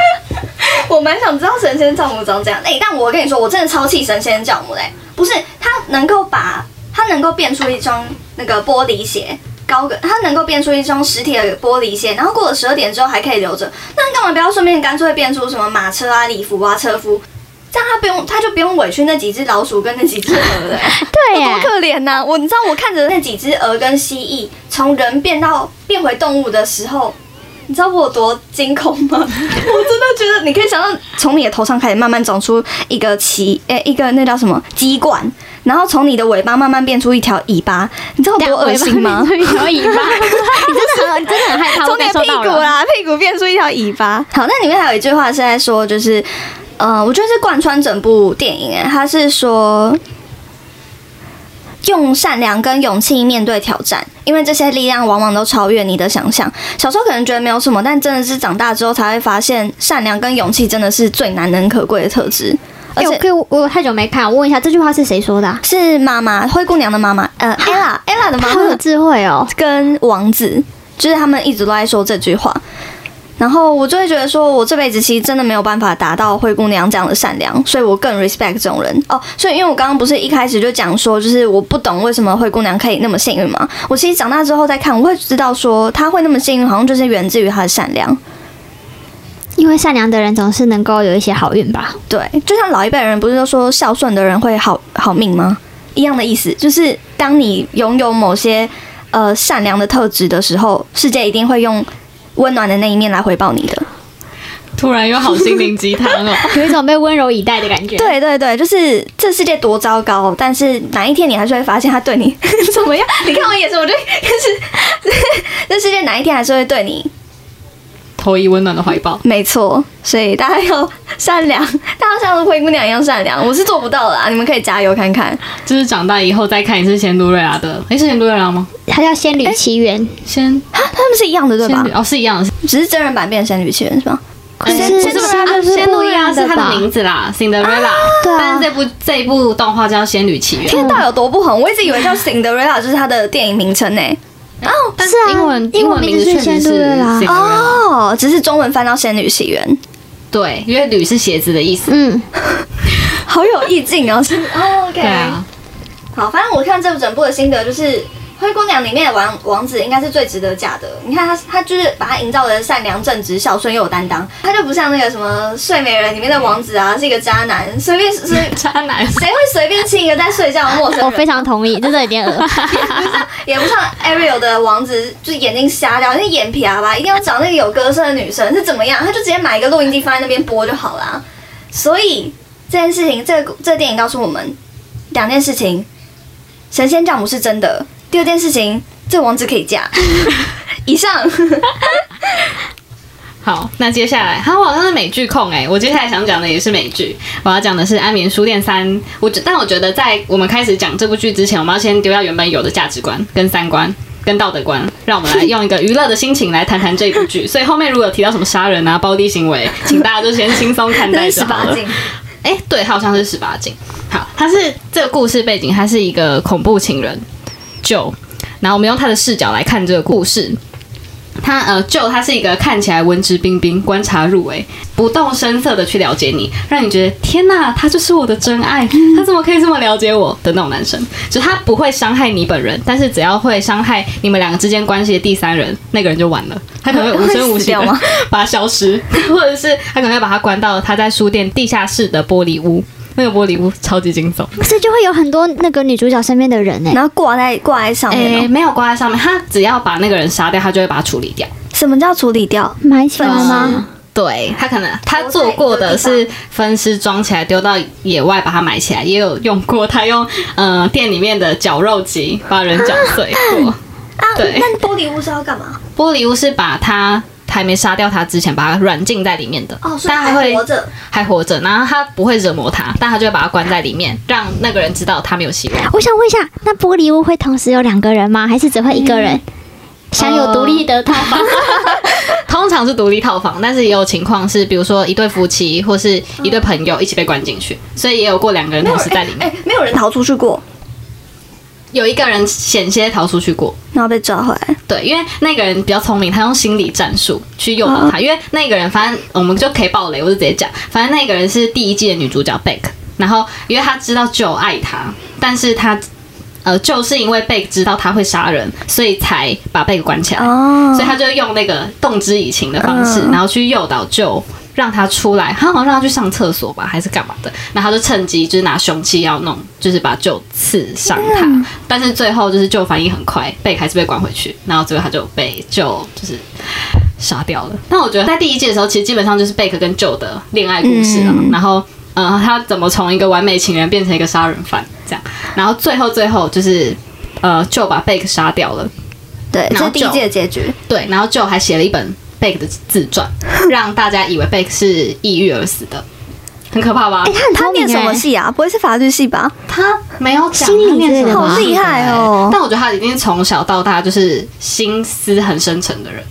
我蛮想知道神仙教母长这样。哎、但我跟你说，我真的超气神仙教母嘞！不是他能够把他能够变出一双那个玻璃鞋，高个他能够变出一双实体的玻璃鞋，然后过了十二点之后还可以留着，那你干嘛不要顺便干脆变出什么马车啊、礼服啊、车夫？这样他不用，他就不用委屈那几只老鼠跟那几只鹅了、对多，可怜呐、我你知道我看着那几只鹅跟蜥蜴从人变到变回动物的时候，你知道我有多惊恐吗？我真的觉得你可以想象，从你的头上开始慢慢长出一个鳍，诶、一个那叫什么鸡冠，然后从你的尾巴慢慢变出一条尾巴，你知道多恶心吗？一条尾巴，你真的很，你真的很害怕，从你的屁。股啦，屁股变出一条尾巴。好，那里面还有一句话是在说，就是，呃，我觉得是贯穿整部电影，哎，他是说。用善良跟勇气面对挑战，因为这些力量往往都超越你的想象。小时候可能觉得没有什么，但真的是长大之后才会发现，善良跟勇气真的是最难能可贵的特质。而且可以，我我太久没看，我问一下这句话是谁说的啊？是妈妈灰姑娘的妈妈，呃，ella ella 的妈妈好有智慧哦。跟王子，就是他们一直都在说这句话。然后我就会觉得说，我这辈子其实真的没有办法达到灰姑娘这样的善良，所以我更 respect 这种人哦。所以因为我刚刚不是一开始就讲说，就是我不懂为什么灰姑娘可以那么幸运嘛。我其实长大之后再看，我会知道说，她会那么幸运，好像就是源自于她的善良。因为善良的人总是能够有一些好运吧。对，就像老一辈人不是都说孝顺的人会好好命吗？一样的意思，就是当你拥有某些呃善良的特质的时候，世界一定会用温暖的那一面来回报你的。突然有好心灵鸡汤哦。有一种被温柔以待的感觉。，对对对，就是这世界多糟糕，但是哪一天你还是会发现他对你 怎么样？你看我眼神，我就就是 这世界哪一天还是会对你投以温暖的怀抱。没错，所以大家要善良，大家像灰姑娘一样善良。我是做不到的啊，你们可以加油看看。就是长大以后再看一次仙都瑞拉的，诶，是仙都瑞拉吗？它叫《仙女奇缘》仙他们是一样的对吧？哦，是一样的。只是真人版变成仙女奇缘是吧？可是仙杜瑞拉它就是仙杜瑞拉是它的名字啦，Cinderella。对啊但是这部这一部动画叫《仙女奇缘》，天，道有多不红？我一直以为叫 Cinderella 就是它的电影名称呢。哦但是啊英文英文文名名字确实是仙杜瑞拉 Cinderella。哦，只是中文翻到仙女奇缘。对，因为“女”是鞋子的意思。嗯，好有意境哦。是哦，OK，对啊，好，反正我看这部整部的心得就是。灰姑娘里面的王王子应该是最值得嫁的。你看他，他就是把他营造的善良、正直、孝顺又有担当，他就不像那个什么睡美人里面的王子啊，是一个渣男，随便随 渣男。谁会随便亲一个在睡觉的陌生人？我非常同意，真的有点恶。也不像 Ariel 的王子，就是眼睛瞎掉，那眼皮啊吧，一定要找那个有歌声的女生是怎么样？他就直接买一个录音机放在那边播就好啦。所以这件事情，这个这个电影告诉我们两件事情：神仙教母是真的。第二件事情，这王子可以嫁。以上。好，那接下来，好，我好像是美剧控哎，我接下来想讲的也是美剧，我要讲的是《安眠书店三》。我但我觉得在我们开始讲这部剧之前，我们要先丢掉原本有的价值观、跟三观、跟道德观，让我们来用一个娱乐的心情来谈谈这部剧。所以后面如果有提到什么杀人啊、暴力行为，请大家就先轻松看待就好了。哎，对，好像是十八禁。好，它是这个故事背景，它是一个恐怖情人。就，然后我们用他的视角来看这个故事。他呃，就他是一个看起来文质彬彬、观察入微、不动声色的去了解你，让你觉得天哪，他就是我的真爱，他怎么可以这么了解我的那种男生？就他不会伤害你本人，但是只要会伤害你们两个之间关系的第三人，那个人就完了。他可能会 无声无息的 把他消失，或者是他可能会把他关到他在书店地下室的玻璃屋。那个玻璃屋超级惊悚，不是就会有很多那个女主角身边的人呢，然后挂在挂在上面，没有挂在上面，他只要把那个人杀掉，他就会把它处理掉。什么叫处理掉？埋起来吗？对他可能他做过的是分尸装起来丢到野外把它埋起来，也有用过他用呃店里面的绞肉机把人绞碎过。啊，对，那玻璃屋是要干嘛？玻璃屋是把它。还没杀掉他之前，把他软禁在里面的，哦，所以还会活着，还活着。然后他不会折磨他，但他就会把他关在里面，让那个人知道他没有希望。我想问一下，那玻璃屋会同时有两个人吗？还是只会一个人享有独立的套房？通常是独立套房，但是也有情况是，比如说一对夫妻或是一对朋友一起被关进去，所以也有过两个人同时在里面。哎，没有人逃出去过。有一个人险些逃出去过，然后被抓回来。对，因为那个人比较聪明，他用心理战术去诱导他。因为那个人，反正我们就可以爆雷，我就直接讲。反正那个人是第一季的女主角贝克，然后因为他知道就爱他，但是他呃，就是因为贝克知道他会杀人，所以才把贝克关起来。哦，所以他就用那个动之以情的方式，然后去诱导就。让他出来，他好像让他去上厕所吧，还是干嘛的？那他就趁机就是拿凶器要弄，就是把舅刺伤他。但是最后就是舅反应很快，贝还是被关回去，然后最后他就被舅就是杀掉了。但我觉得在第一季的时候，其实基本上就是贝克跟舅的恋爱故事了。然后，呃，他怎么从一个完美情人变成一个杀人犯这样？然后最后最后就是呃，舅把贝克杀掉了。对，这是第一季的结局。对，然后舅还写了一本。贝克的自传，让大家以为贝克是抑郁而死的，很可怕吧？哎，他念什么系啊？不会是法律系吧？他没有讲他念什么，好厉害哦！但我觉得他已经从小到大就是心思很深沉的人。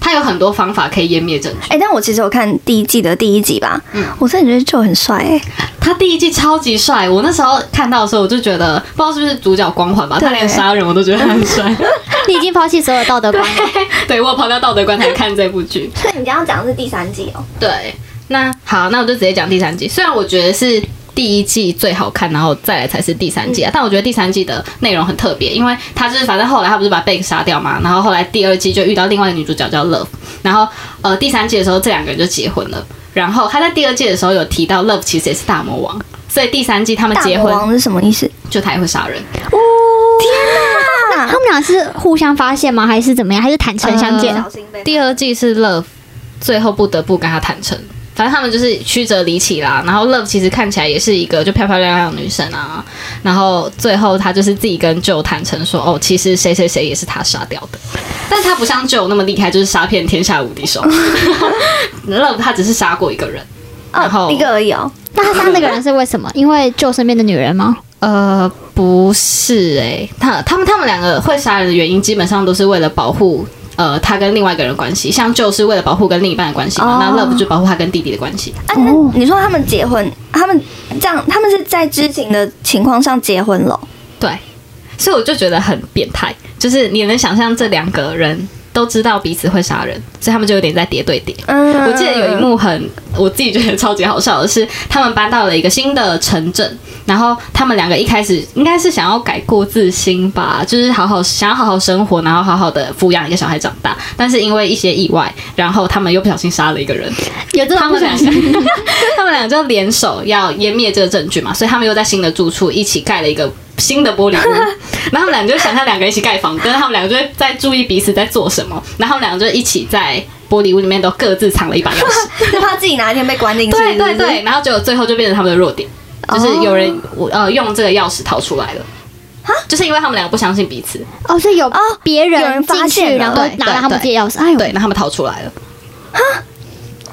他有很多方法可以湮灭证据。哎，但我其实我看第一季的第一集吧，嗯，我真的觉得就很帅哎。他第一季超级帅，我那时候看到的时候，我就觉得不知道是不是主角光环吧，他连杀人我都觉得他很帅。你已经抛弃所有道德观，对我抛掉道德观才看这部剧。所以你刚刚讲的是第三季哦。对，那好，那我就直接讲第三季。虽然我觉得是。第一季最好看，然后再来才是第三季啊！但我觉得第三季的内容很特别，因为他就是反正后来他不是把贝克杀掉嘛，然后后来第二季就遇到另外一个女主角叫 Love，然后呃第三季的时候这两个人就结婚了，然后他在第二季的时候有提到 Love 其实也是大魔王，所以第三季他们结婚是什么意思？就他也会杀人哦！天哪，他们俩是互相发现吗？还是怎么样？还是坦诚相见？第二季是 Love 最后不得不跟他坦诚。反正他们就是曲折离奇啦，然后 Love 其实看起来也是一个就漂漂亮亮的女生啊，然后最后她就是自己跟 Joe 坦诚说，哦，其实谁谁谁也是他杀掉的，但他不像 Joe 那么厉害，就是杀遍天下无敌手。Love 他只是杀过一个人，然后一个而已哦。那他杀那个人是为什么？因为 Joe 身边的女人吗？呃，不是哎，他他们他们两个会杀人的原因，基本上都是为了保护。呃，他跟另外一个人关系，像就是为了保护跟另一半的关系嘛。那 Love 就保护他跟弟弟的关系。啊，那你说他们结婚，他们这样，他们是在知情的情况上结婚了？对，所以我就觉得很变态。就是你能想象这两个人都都知道彼此会杀人，所以他们就有点在叠对叠。嗯。我记得有一幕很，我自己觉得超级好笑的是，他们搬到了一个新的城镇，然后他们两个一开始应该是想要改过自新吧，就是好好想要好好生活，然后好好的抚养一个小孩长大，但是因为一些意外，然后他们又不小心杀了一个人，有这他们两种不小心个，他们两个就联手要湮灭这个证据嘛，所以他们又在新的住处一起盖了一个新的玻璃屋，然后他们两个就想象两个人一起盖房，跟他们两个就会在注意彼此在做什么，然后他们两个就一起在玻璃屋里面都各自藏了一把钥匙，就怕自己哪一天被关进去。对对对，然后结果最后就变成他们的弱点，就是有人我呃用这个钥匙逃出来了。就是因为他们两个不相信彼此，哦，所以有别人有人人进去，发现了然后拿了他们自对己的钥匙。哎呦，对，那他们逃出来了。哈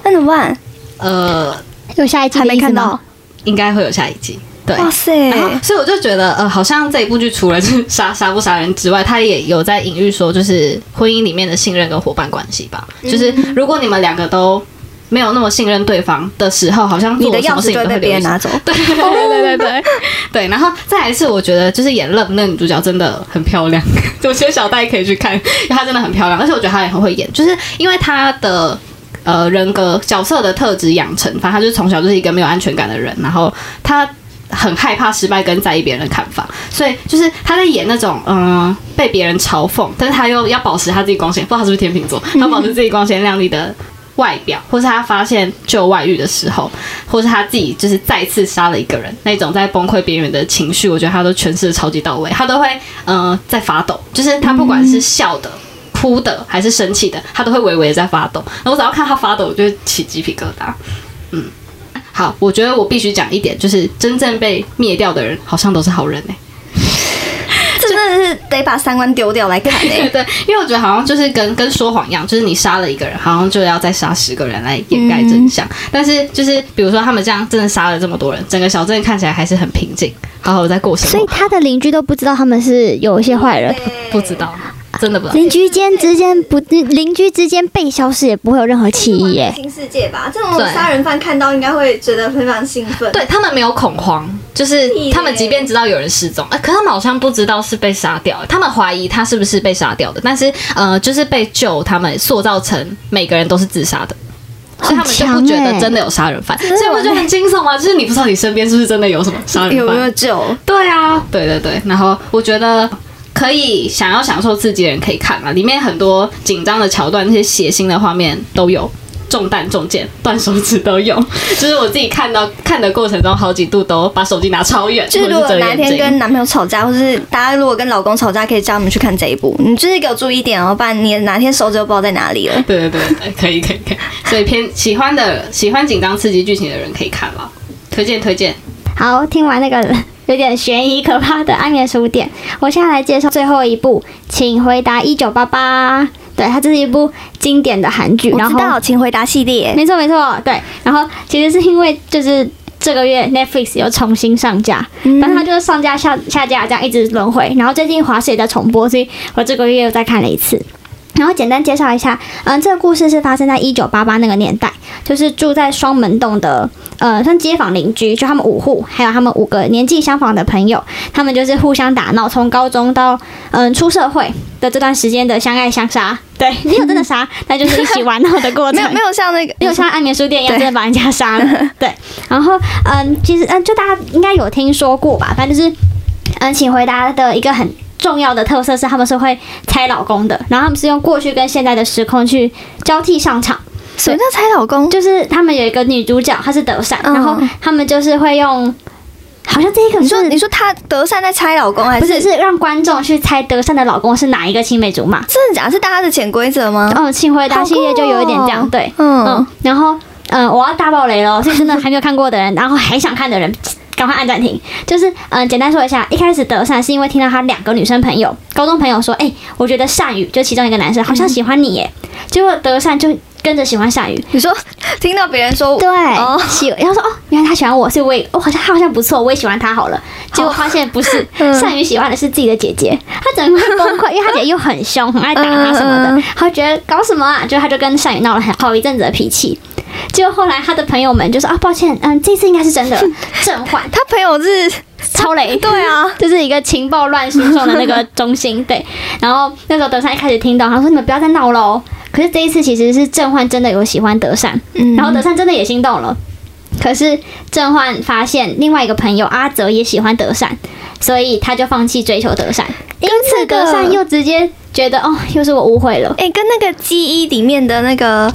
那怎么办？呃，有下一季还没看到。应该会有下一季。对，哇塞！然后，所以我就觉得，呃，好像这一部剧除了就是杀杀不杀人之外，它也有在隐喻说，就是婚姻里面的信任跟伙伴关系吧。就是如果你们两个都没有那么信任对方的时候，好像你的做什么事情钥匙就会被都会。别人拿走。对对对对对对对，然后再来是我觉得就是演愣那女主角真的很漂亮，我觉得小戴可以去看，因为她真的很漂亮，而且我觉得她也很会演，就是因为她的。呃，人格角色的特质养成，反正她就是从小就是一个没有安全感的人，然后她很害怕失败跟在意别人的看法，所以就是他在演那种嗯、呃被别人嘲讽，但是他又要保持他自己光鲜，不知道他是不是天秤座，他保持自己光鲜亮丽的外表，或是他发现旧外遇的时候，或是他自己就是再次杀了一个人那种在崩溃边缘的情绪，我觉得他都诠释的超级到位，他都会嗯、呃在发抖，就是他不管是笑的。哭的还是生气的，他都会微微的在发抖。然后我只要看他发抖，我就会起鸡皮疙瘩。嗯，好，我觉得我必须讲一点，就是真正被灭掉的人，好像都是好人哎、这 真的是得把三观丢掉来看欸诶。对 对，因为我觉得好像就是跟跟说谎一样，就是你杀了一个人，好像就要再杀十个人来掩盖真相。但是就是比如说他们这样真的杀了这么多人，整个小镇看起来还是很平静，好好的在过生所以。他的邻居都不知道他们是有一些坏人，不知道，真的不知道。邻居间之间不邻居之间被消失也不会有任何歧义耶。新世界吧，这种杀人犯看到应该会觉得非常兴奋。对他们没有恐慌，就是他们即便知道有人失踪，呃，可他们好像不知道是被杀掉，他们怀疑他是不是被杀掉的，但是呃，就是被救，他们塑造成每个人都是自杀的。所以他们就不觉得真的有杀人犯，的所以我觉得很惊悚啊！就是你不知道你身边是不是真的有什么杀人有没有犯。救？对啊，对对对。然后我觉得可以想要享受刺激的人可以看啊，里面很多紧张的桥段，那些血腥的画面都有。中弹、中箭、断手指都有，就是我自己看到看的过程中，好几度都把手机拿超远，就是如果哪天跟男朋友吵架，或是大家如果跟老公吵架，可以叫他们去看这一部。你就是给我注意一点哦，不然你哪天手指都不知道在哪里了。对对对对，可以可以可以，所以偏喜欢的喜欢紧张刺激剧情的人可以看了，推荐推荐。好，听完那个有点悬疑可怕的《安眠书店》，我现在来介绍最后一部，请回答一九八八。对，它这是一部经典的韩剧，然后我知道，请回答系列。没错没错，对。然后其实是因为就是这个月 Netflix 又重新上架，嗯但它就是上架下下架这样一直轮回。然后最近华视也在重播，所以我这个月又再看了一次。然后简单介绍一下，嗯，这个故事是发生在一九八八那个年代，就是住在双门洞的，呃，像街坊邻居，就他们五户，还有他们五个年纪相仿的朋友，他们就是互相打闹，从高中到嗯出社会的这段时间的相爱相杀，对，没有真的杀，那就是一起玩闹的过程，没有没有像那个没有像安眠书店一样 对真的把人家杀了。对，然后嗯，其实嗯，就大家应该有听说过吧？反正就是嗯，请回答的一个很重要的特色是他们是会猜老公的，然后他们是用过去跟现在的时空去交替上场。什么叫猜老公？就是他们有一个女主角，她是德善，嗯然后他们就是会用，好像这一个你说你说他德善在猜老公，还是不是是让观众去猜德善的老公是哪一个青梅竹马？真的假的？是大家的潜规则吗？嗯，青回答系列就有一点这样，哦对，嗯嗯，然后嗯，我要大爆雷了，所以真的还没有看过的人，然后还想看的人。赶快按暂停。就是嗯，简单说一下，一开始德善是因为听到他两个女生朋友、高中朋友说，哎、我觉得善宇就其中一个男生好像喜欢你耶，结果德善就跟着喜欢善宇。你说听到别人说对，哦喜，然后说哦，原来他喜欢我，所以我也，哦，好像他好像不错，我也喜欢他好了。结果发现不是，嗯善宇喜欢的是自己的姐姐，他整个会崩溃，因为他姐姐又很凶，很爱打他什么的嗯，他觉得搞什么啊？就他就跟善宇闹了很好一阵子的脾气。结果后来他的朋友们就说啊，抱歉，嗯，这次应该是真的，正焕。他朋友是超雷。对啊，就是一个情报乱输送的那个中心，对。然后那时候德善一开始听到，他说：“你们不要再闹了哦。”可是这一次其实是正焕真的有喜欢德善，嗯然后德善真的也心动了。可是郑焕发现另外一个朋友阿泽也喜欢德善，所以他就放弃追求德善。因此，德善又直接觉得哦，又是我误会了。哎、跟那个记忆里面的那个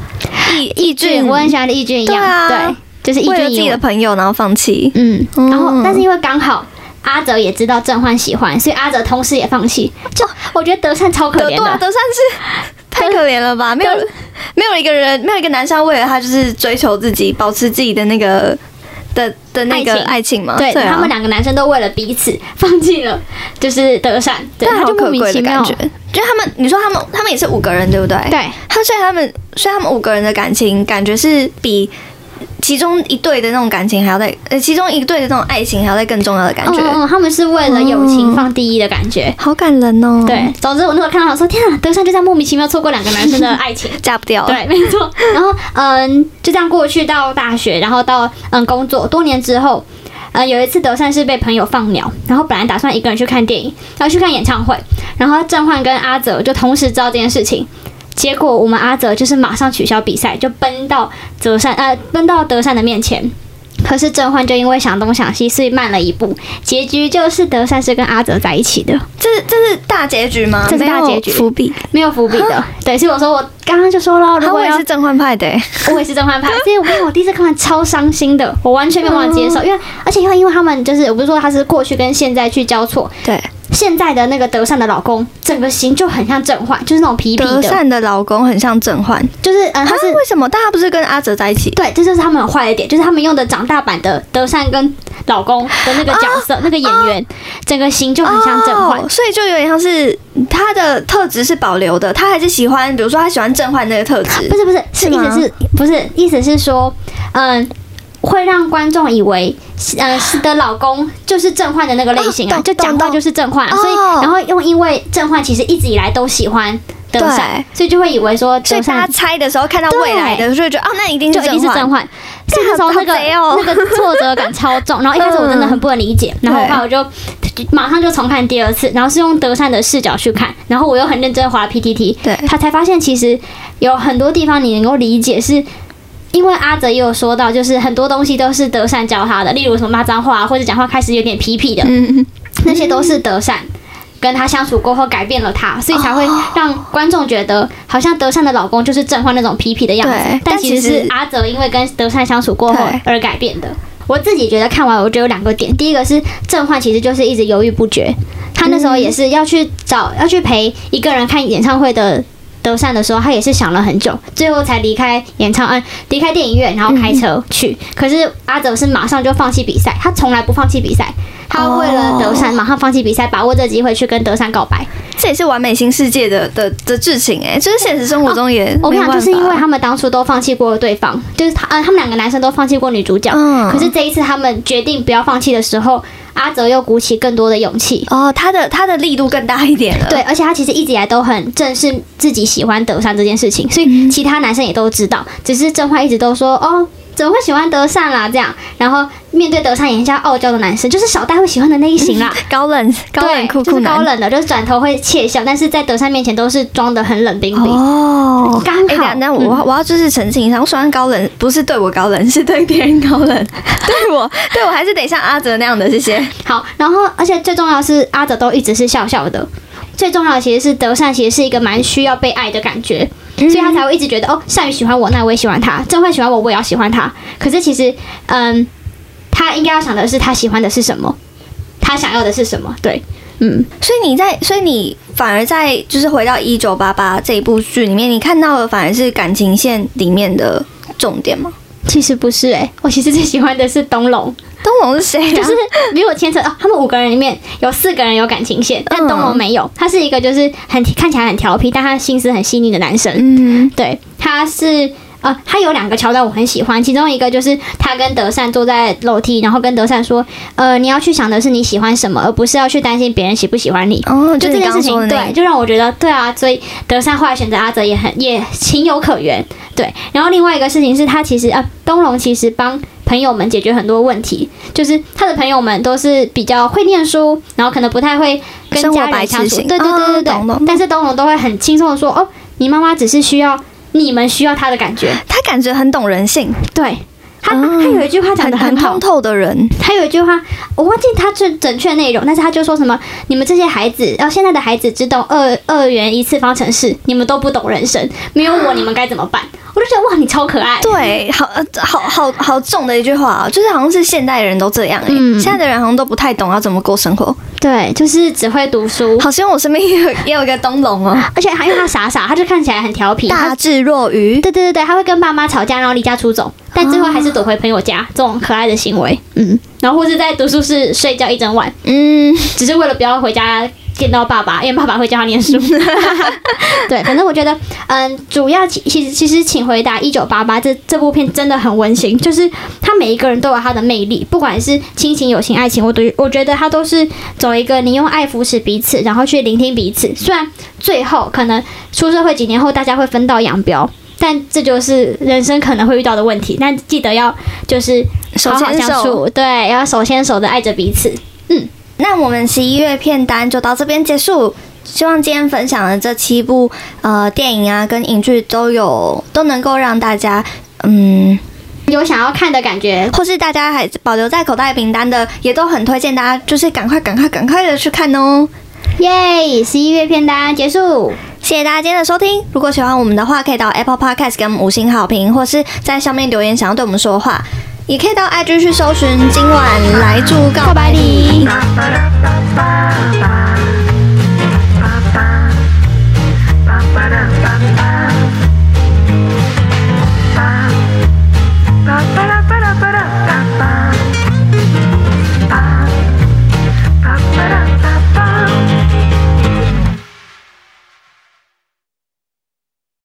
易易俊，我很喜欢的易俊一样，对就是义为了自己的。朋友然后放弃，嗯，嗯然后但是因为刚好。阿哲也知道郑焕喜欢，所以阿哲同时也放弃。就我觉得德善超可怜德对啊，的，德善是太可怜了吧？没有没有一个人，没有一个男生为了他就是追求自己，保持自己的那个的的那个爱情爱情嘛。对啊他们两个男生都为了彼此放弃了，就是德善，对，他就莫名其妙贵的感觉。。就他们，你说他们，他们也是五个人，对不对？。对，他所以他们，所以他们五个人的感情，感觉是比其中一对的那种感情还要在，呃，其中一对的那种爱情还要在更重要的感觉。嗯他们是为了友情放第一的感觉。好感人哦。对，，总之我那时候看到，我说天啊，德善就这样莫名其妙错过两个男生的爱情。嫁不掉。，对，没错。然后嗯，就这样过去到大学，然后到嗯工作，多年之后。呃，有一次德善是被朋友放鸟，然后本来打算一个人去看电影，然后去看演唱会，然后郑焕跟阿泽就同时知道这件事情，结果我们阿泽就是马上取消比赛，就奔到德善呃奔到德善的面前。可是甄焕就因为想东想西，所以慢了一步。结局就是德善是跟阿泽在一起的，这是这是大结局吗？这是大结局伏笔。没有伏笔的。对，所以我说我刚刚就说了，如果我也是正焕派的欸，我也是正焕派，所以我跟你讲我第一次看完超伤心的，我完全没有办法接受，因为而且因为因为他们就是我不是说他是过去跟现在去交错，对，现在的那个德善的老公整个型就很像郑焕，就是那种痞痞的，德善的老公很像郑焕，就是嗯、呃、他他是是为什么？但他不是跟阿哲在一起？对，这就是他们很坏的点，就是他们用的长大版的德善跟老公的那个角色，那个演员，整个型就很像郑焕。哦所以就有点像是他的特质是保留的，他还是喜欢，比如说他喜欢郑焕那个特质不。是不是，意思是不是意思是说，嗯、会让观众以为，呃，是的老公就是郑焕的那个类型啊，哦就讲到就是郑焕啊，哦所以然后又因为郑焕其实一直以来都喜欢德善，所以就会以为说德所以大家猜的时候看到未来的，就会觉得哦，那一定就是一定是郑焕。郑焕，所以那时候那个哦。那个挫折感超重，然后一开始我真的很不能理解，然后后来我就马上就重看第二次，然后是用德善的视角去看，然后我又很认真地滑 PTT，对。他才发现其实有很多地方你能够理解是。因为阿泽也有说到，就是很多东西都是德善教他的，例如什么骂脏话啊或者讲话开始有点皮皮的，嗯，那些都是德善跟他相处过后改变了他，所以才会让观众觉得好像德善的老公就是正焕那种痞痞的样子，但其实但其实是阿泽因为跟德善相处过后而改变的。我自己觉得看完，我觉得有两个点，第一个是正焕其实就是一直犹豫不决，他那时候也是要去找要去陪一个人看演唱会的。德善的时候，他也是想了很久，最后才离开演唱，嗯，离开电影院，然后开车去。可是阿泽是马上就放弃比赛，他从来不放弃比赛，他为了德善马上放弃比赛，把握这个机会去跟德善告白。这也是完美新世界的的的剧情哎，就是现实生活中也我跟你讲，就是因为他们当初都放弃过对方，就是他，呃，他们两个男生都放弃过女主角。嗯可是这一次他们决定不要放弃的时候，阿泽又鼓起更多的勇气。哦，他的他的力度更大一点了。对，，而且他其实一直以来都很正视自己喜欢德善这件事情，所以其他男生也都知道。只是正焕一直都说哦。怎么会喜欢德善啦？这样，然后面对德善也很像傲娇的男生，就是小戴会喜欢的那一型 啦。高冷高冷，酷酷就是高。冷的，就是转头会窃笑，但是在德善面前都是装的很冷冰冰。哦，刚好哎，等一下那我嗯我要就是澄清一下，我喜欢高冷不是对我高冷，是对别人高冷。对我对我还是得像阿泽那样的，谢谢。好，然后而且最重要的是阿泽都一直是笑笑的。最重要的其实是德善，其实是一个蛮需要被爱的感觉，所以他才会一直觉得哦，善宇喜欢我，那我也喜欢他；郑焕喜欢我，我也要喜欢他。可是其实，嗯，他应该要想的是他喜欢的是什么，他想要的是什么。对，嗯，所以你在，所以你反而在就是回到一九八八这一部剧里面，你看到的反而是感情线里面的重点吗？其实不是诶、我其实最喜欢的是东龙，东龙是谁、啊？就是比我牵扯哦，他们五个人里面有四个人有感情线，但东龙没有。他是一个就是很看起来很调皮，但他心思很细腻的男生。嗯，对，他是呃，他有两个桥段我很喜欢，其中一个就是他跟德善坐在楼梯，然后跟德善说，呃，你要去想的是你喜欢什么，而不是要去担心别人喜不喜欢你。哦，就这就是你刚刚件事情，对，就让我觉得，对啊，所以德善后来选择阿泽也很也情有可原，对。然后另外一个事情是他其实啊，东龙其实帮朋友们解决很多问题，就是他的朋友们都是比较会念书，然后可能不太会跟家人相处，对对对对对。但是东龙都会很轻松的说，哦，你妈妈只是需要你们需要他的感觉，他感觉很懂人性，对。他、哦他有一句话讲的很很通，透的人。他有一句话，我忘记他最准确内容，但是他就说什么：你们这些孩子，然后现在的孩子只懂二二元一次方程式，你们都不懂人生，没有我，你们该怎么办？我就觉得哇，你超可爱。对，好，呃好好好重的一句话哦，就是好像是现代人都这样哎、嗯现在的人好像都不太懂要怎么过生活。对，就是只会读书，好希望我身边也有也有一个东龙哦，而且还因为他傻傻，他就看起来很调皮。他大智若愚。对对对对，他会跟爸妈吵架，然后离家出走，但最后还是躲回朋友家，这种可爱的行为，嗯，然后或是在读书室睡觉一整晚，嗯，只是为了不要回家见到爸爸，因为爸爸会叫他念书。对，反正我觉得，嗯，主要其其实其实，请回答一九八八这这部片真的很温馨，就是他每一个人都有他的魅力，不管是亲情、友情、爱情，我都我觉得他都是走一个你用爱扶持彼此，然后去聆听彼此。虽然最后可能出社会几年后大家会分道扬镳。但这就是人生可能会遇到的问题，但记得要就是手牵手相处，对，要手牵手的爱着彼此。嗯那我们十一月片单就到这边结束。希望今天分享的这七部呃电影啊跟影剧都有都能够让大家嗯，有想要看的感觉，或是大家还保留在口袋名单的，也都很推荐大家就是赶快赶快赶快的去看哦。耶！十一月片单结束，谢谢大家今天的收听。如果喜欢我们的话，可以到 Apple Podcast 给我们五星好评，或是在上面留言想要对我们说话，也可以到 IG 去搜寻今晚来祝告白礼。Ba-da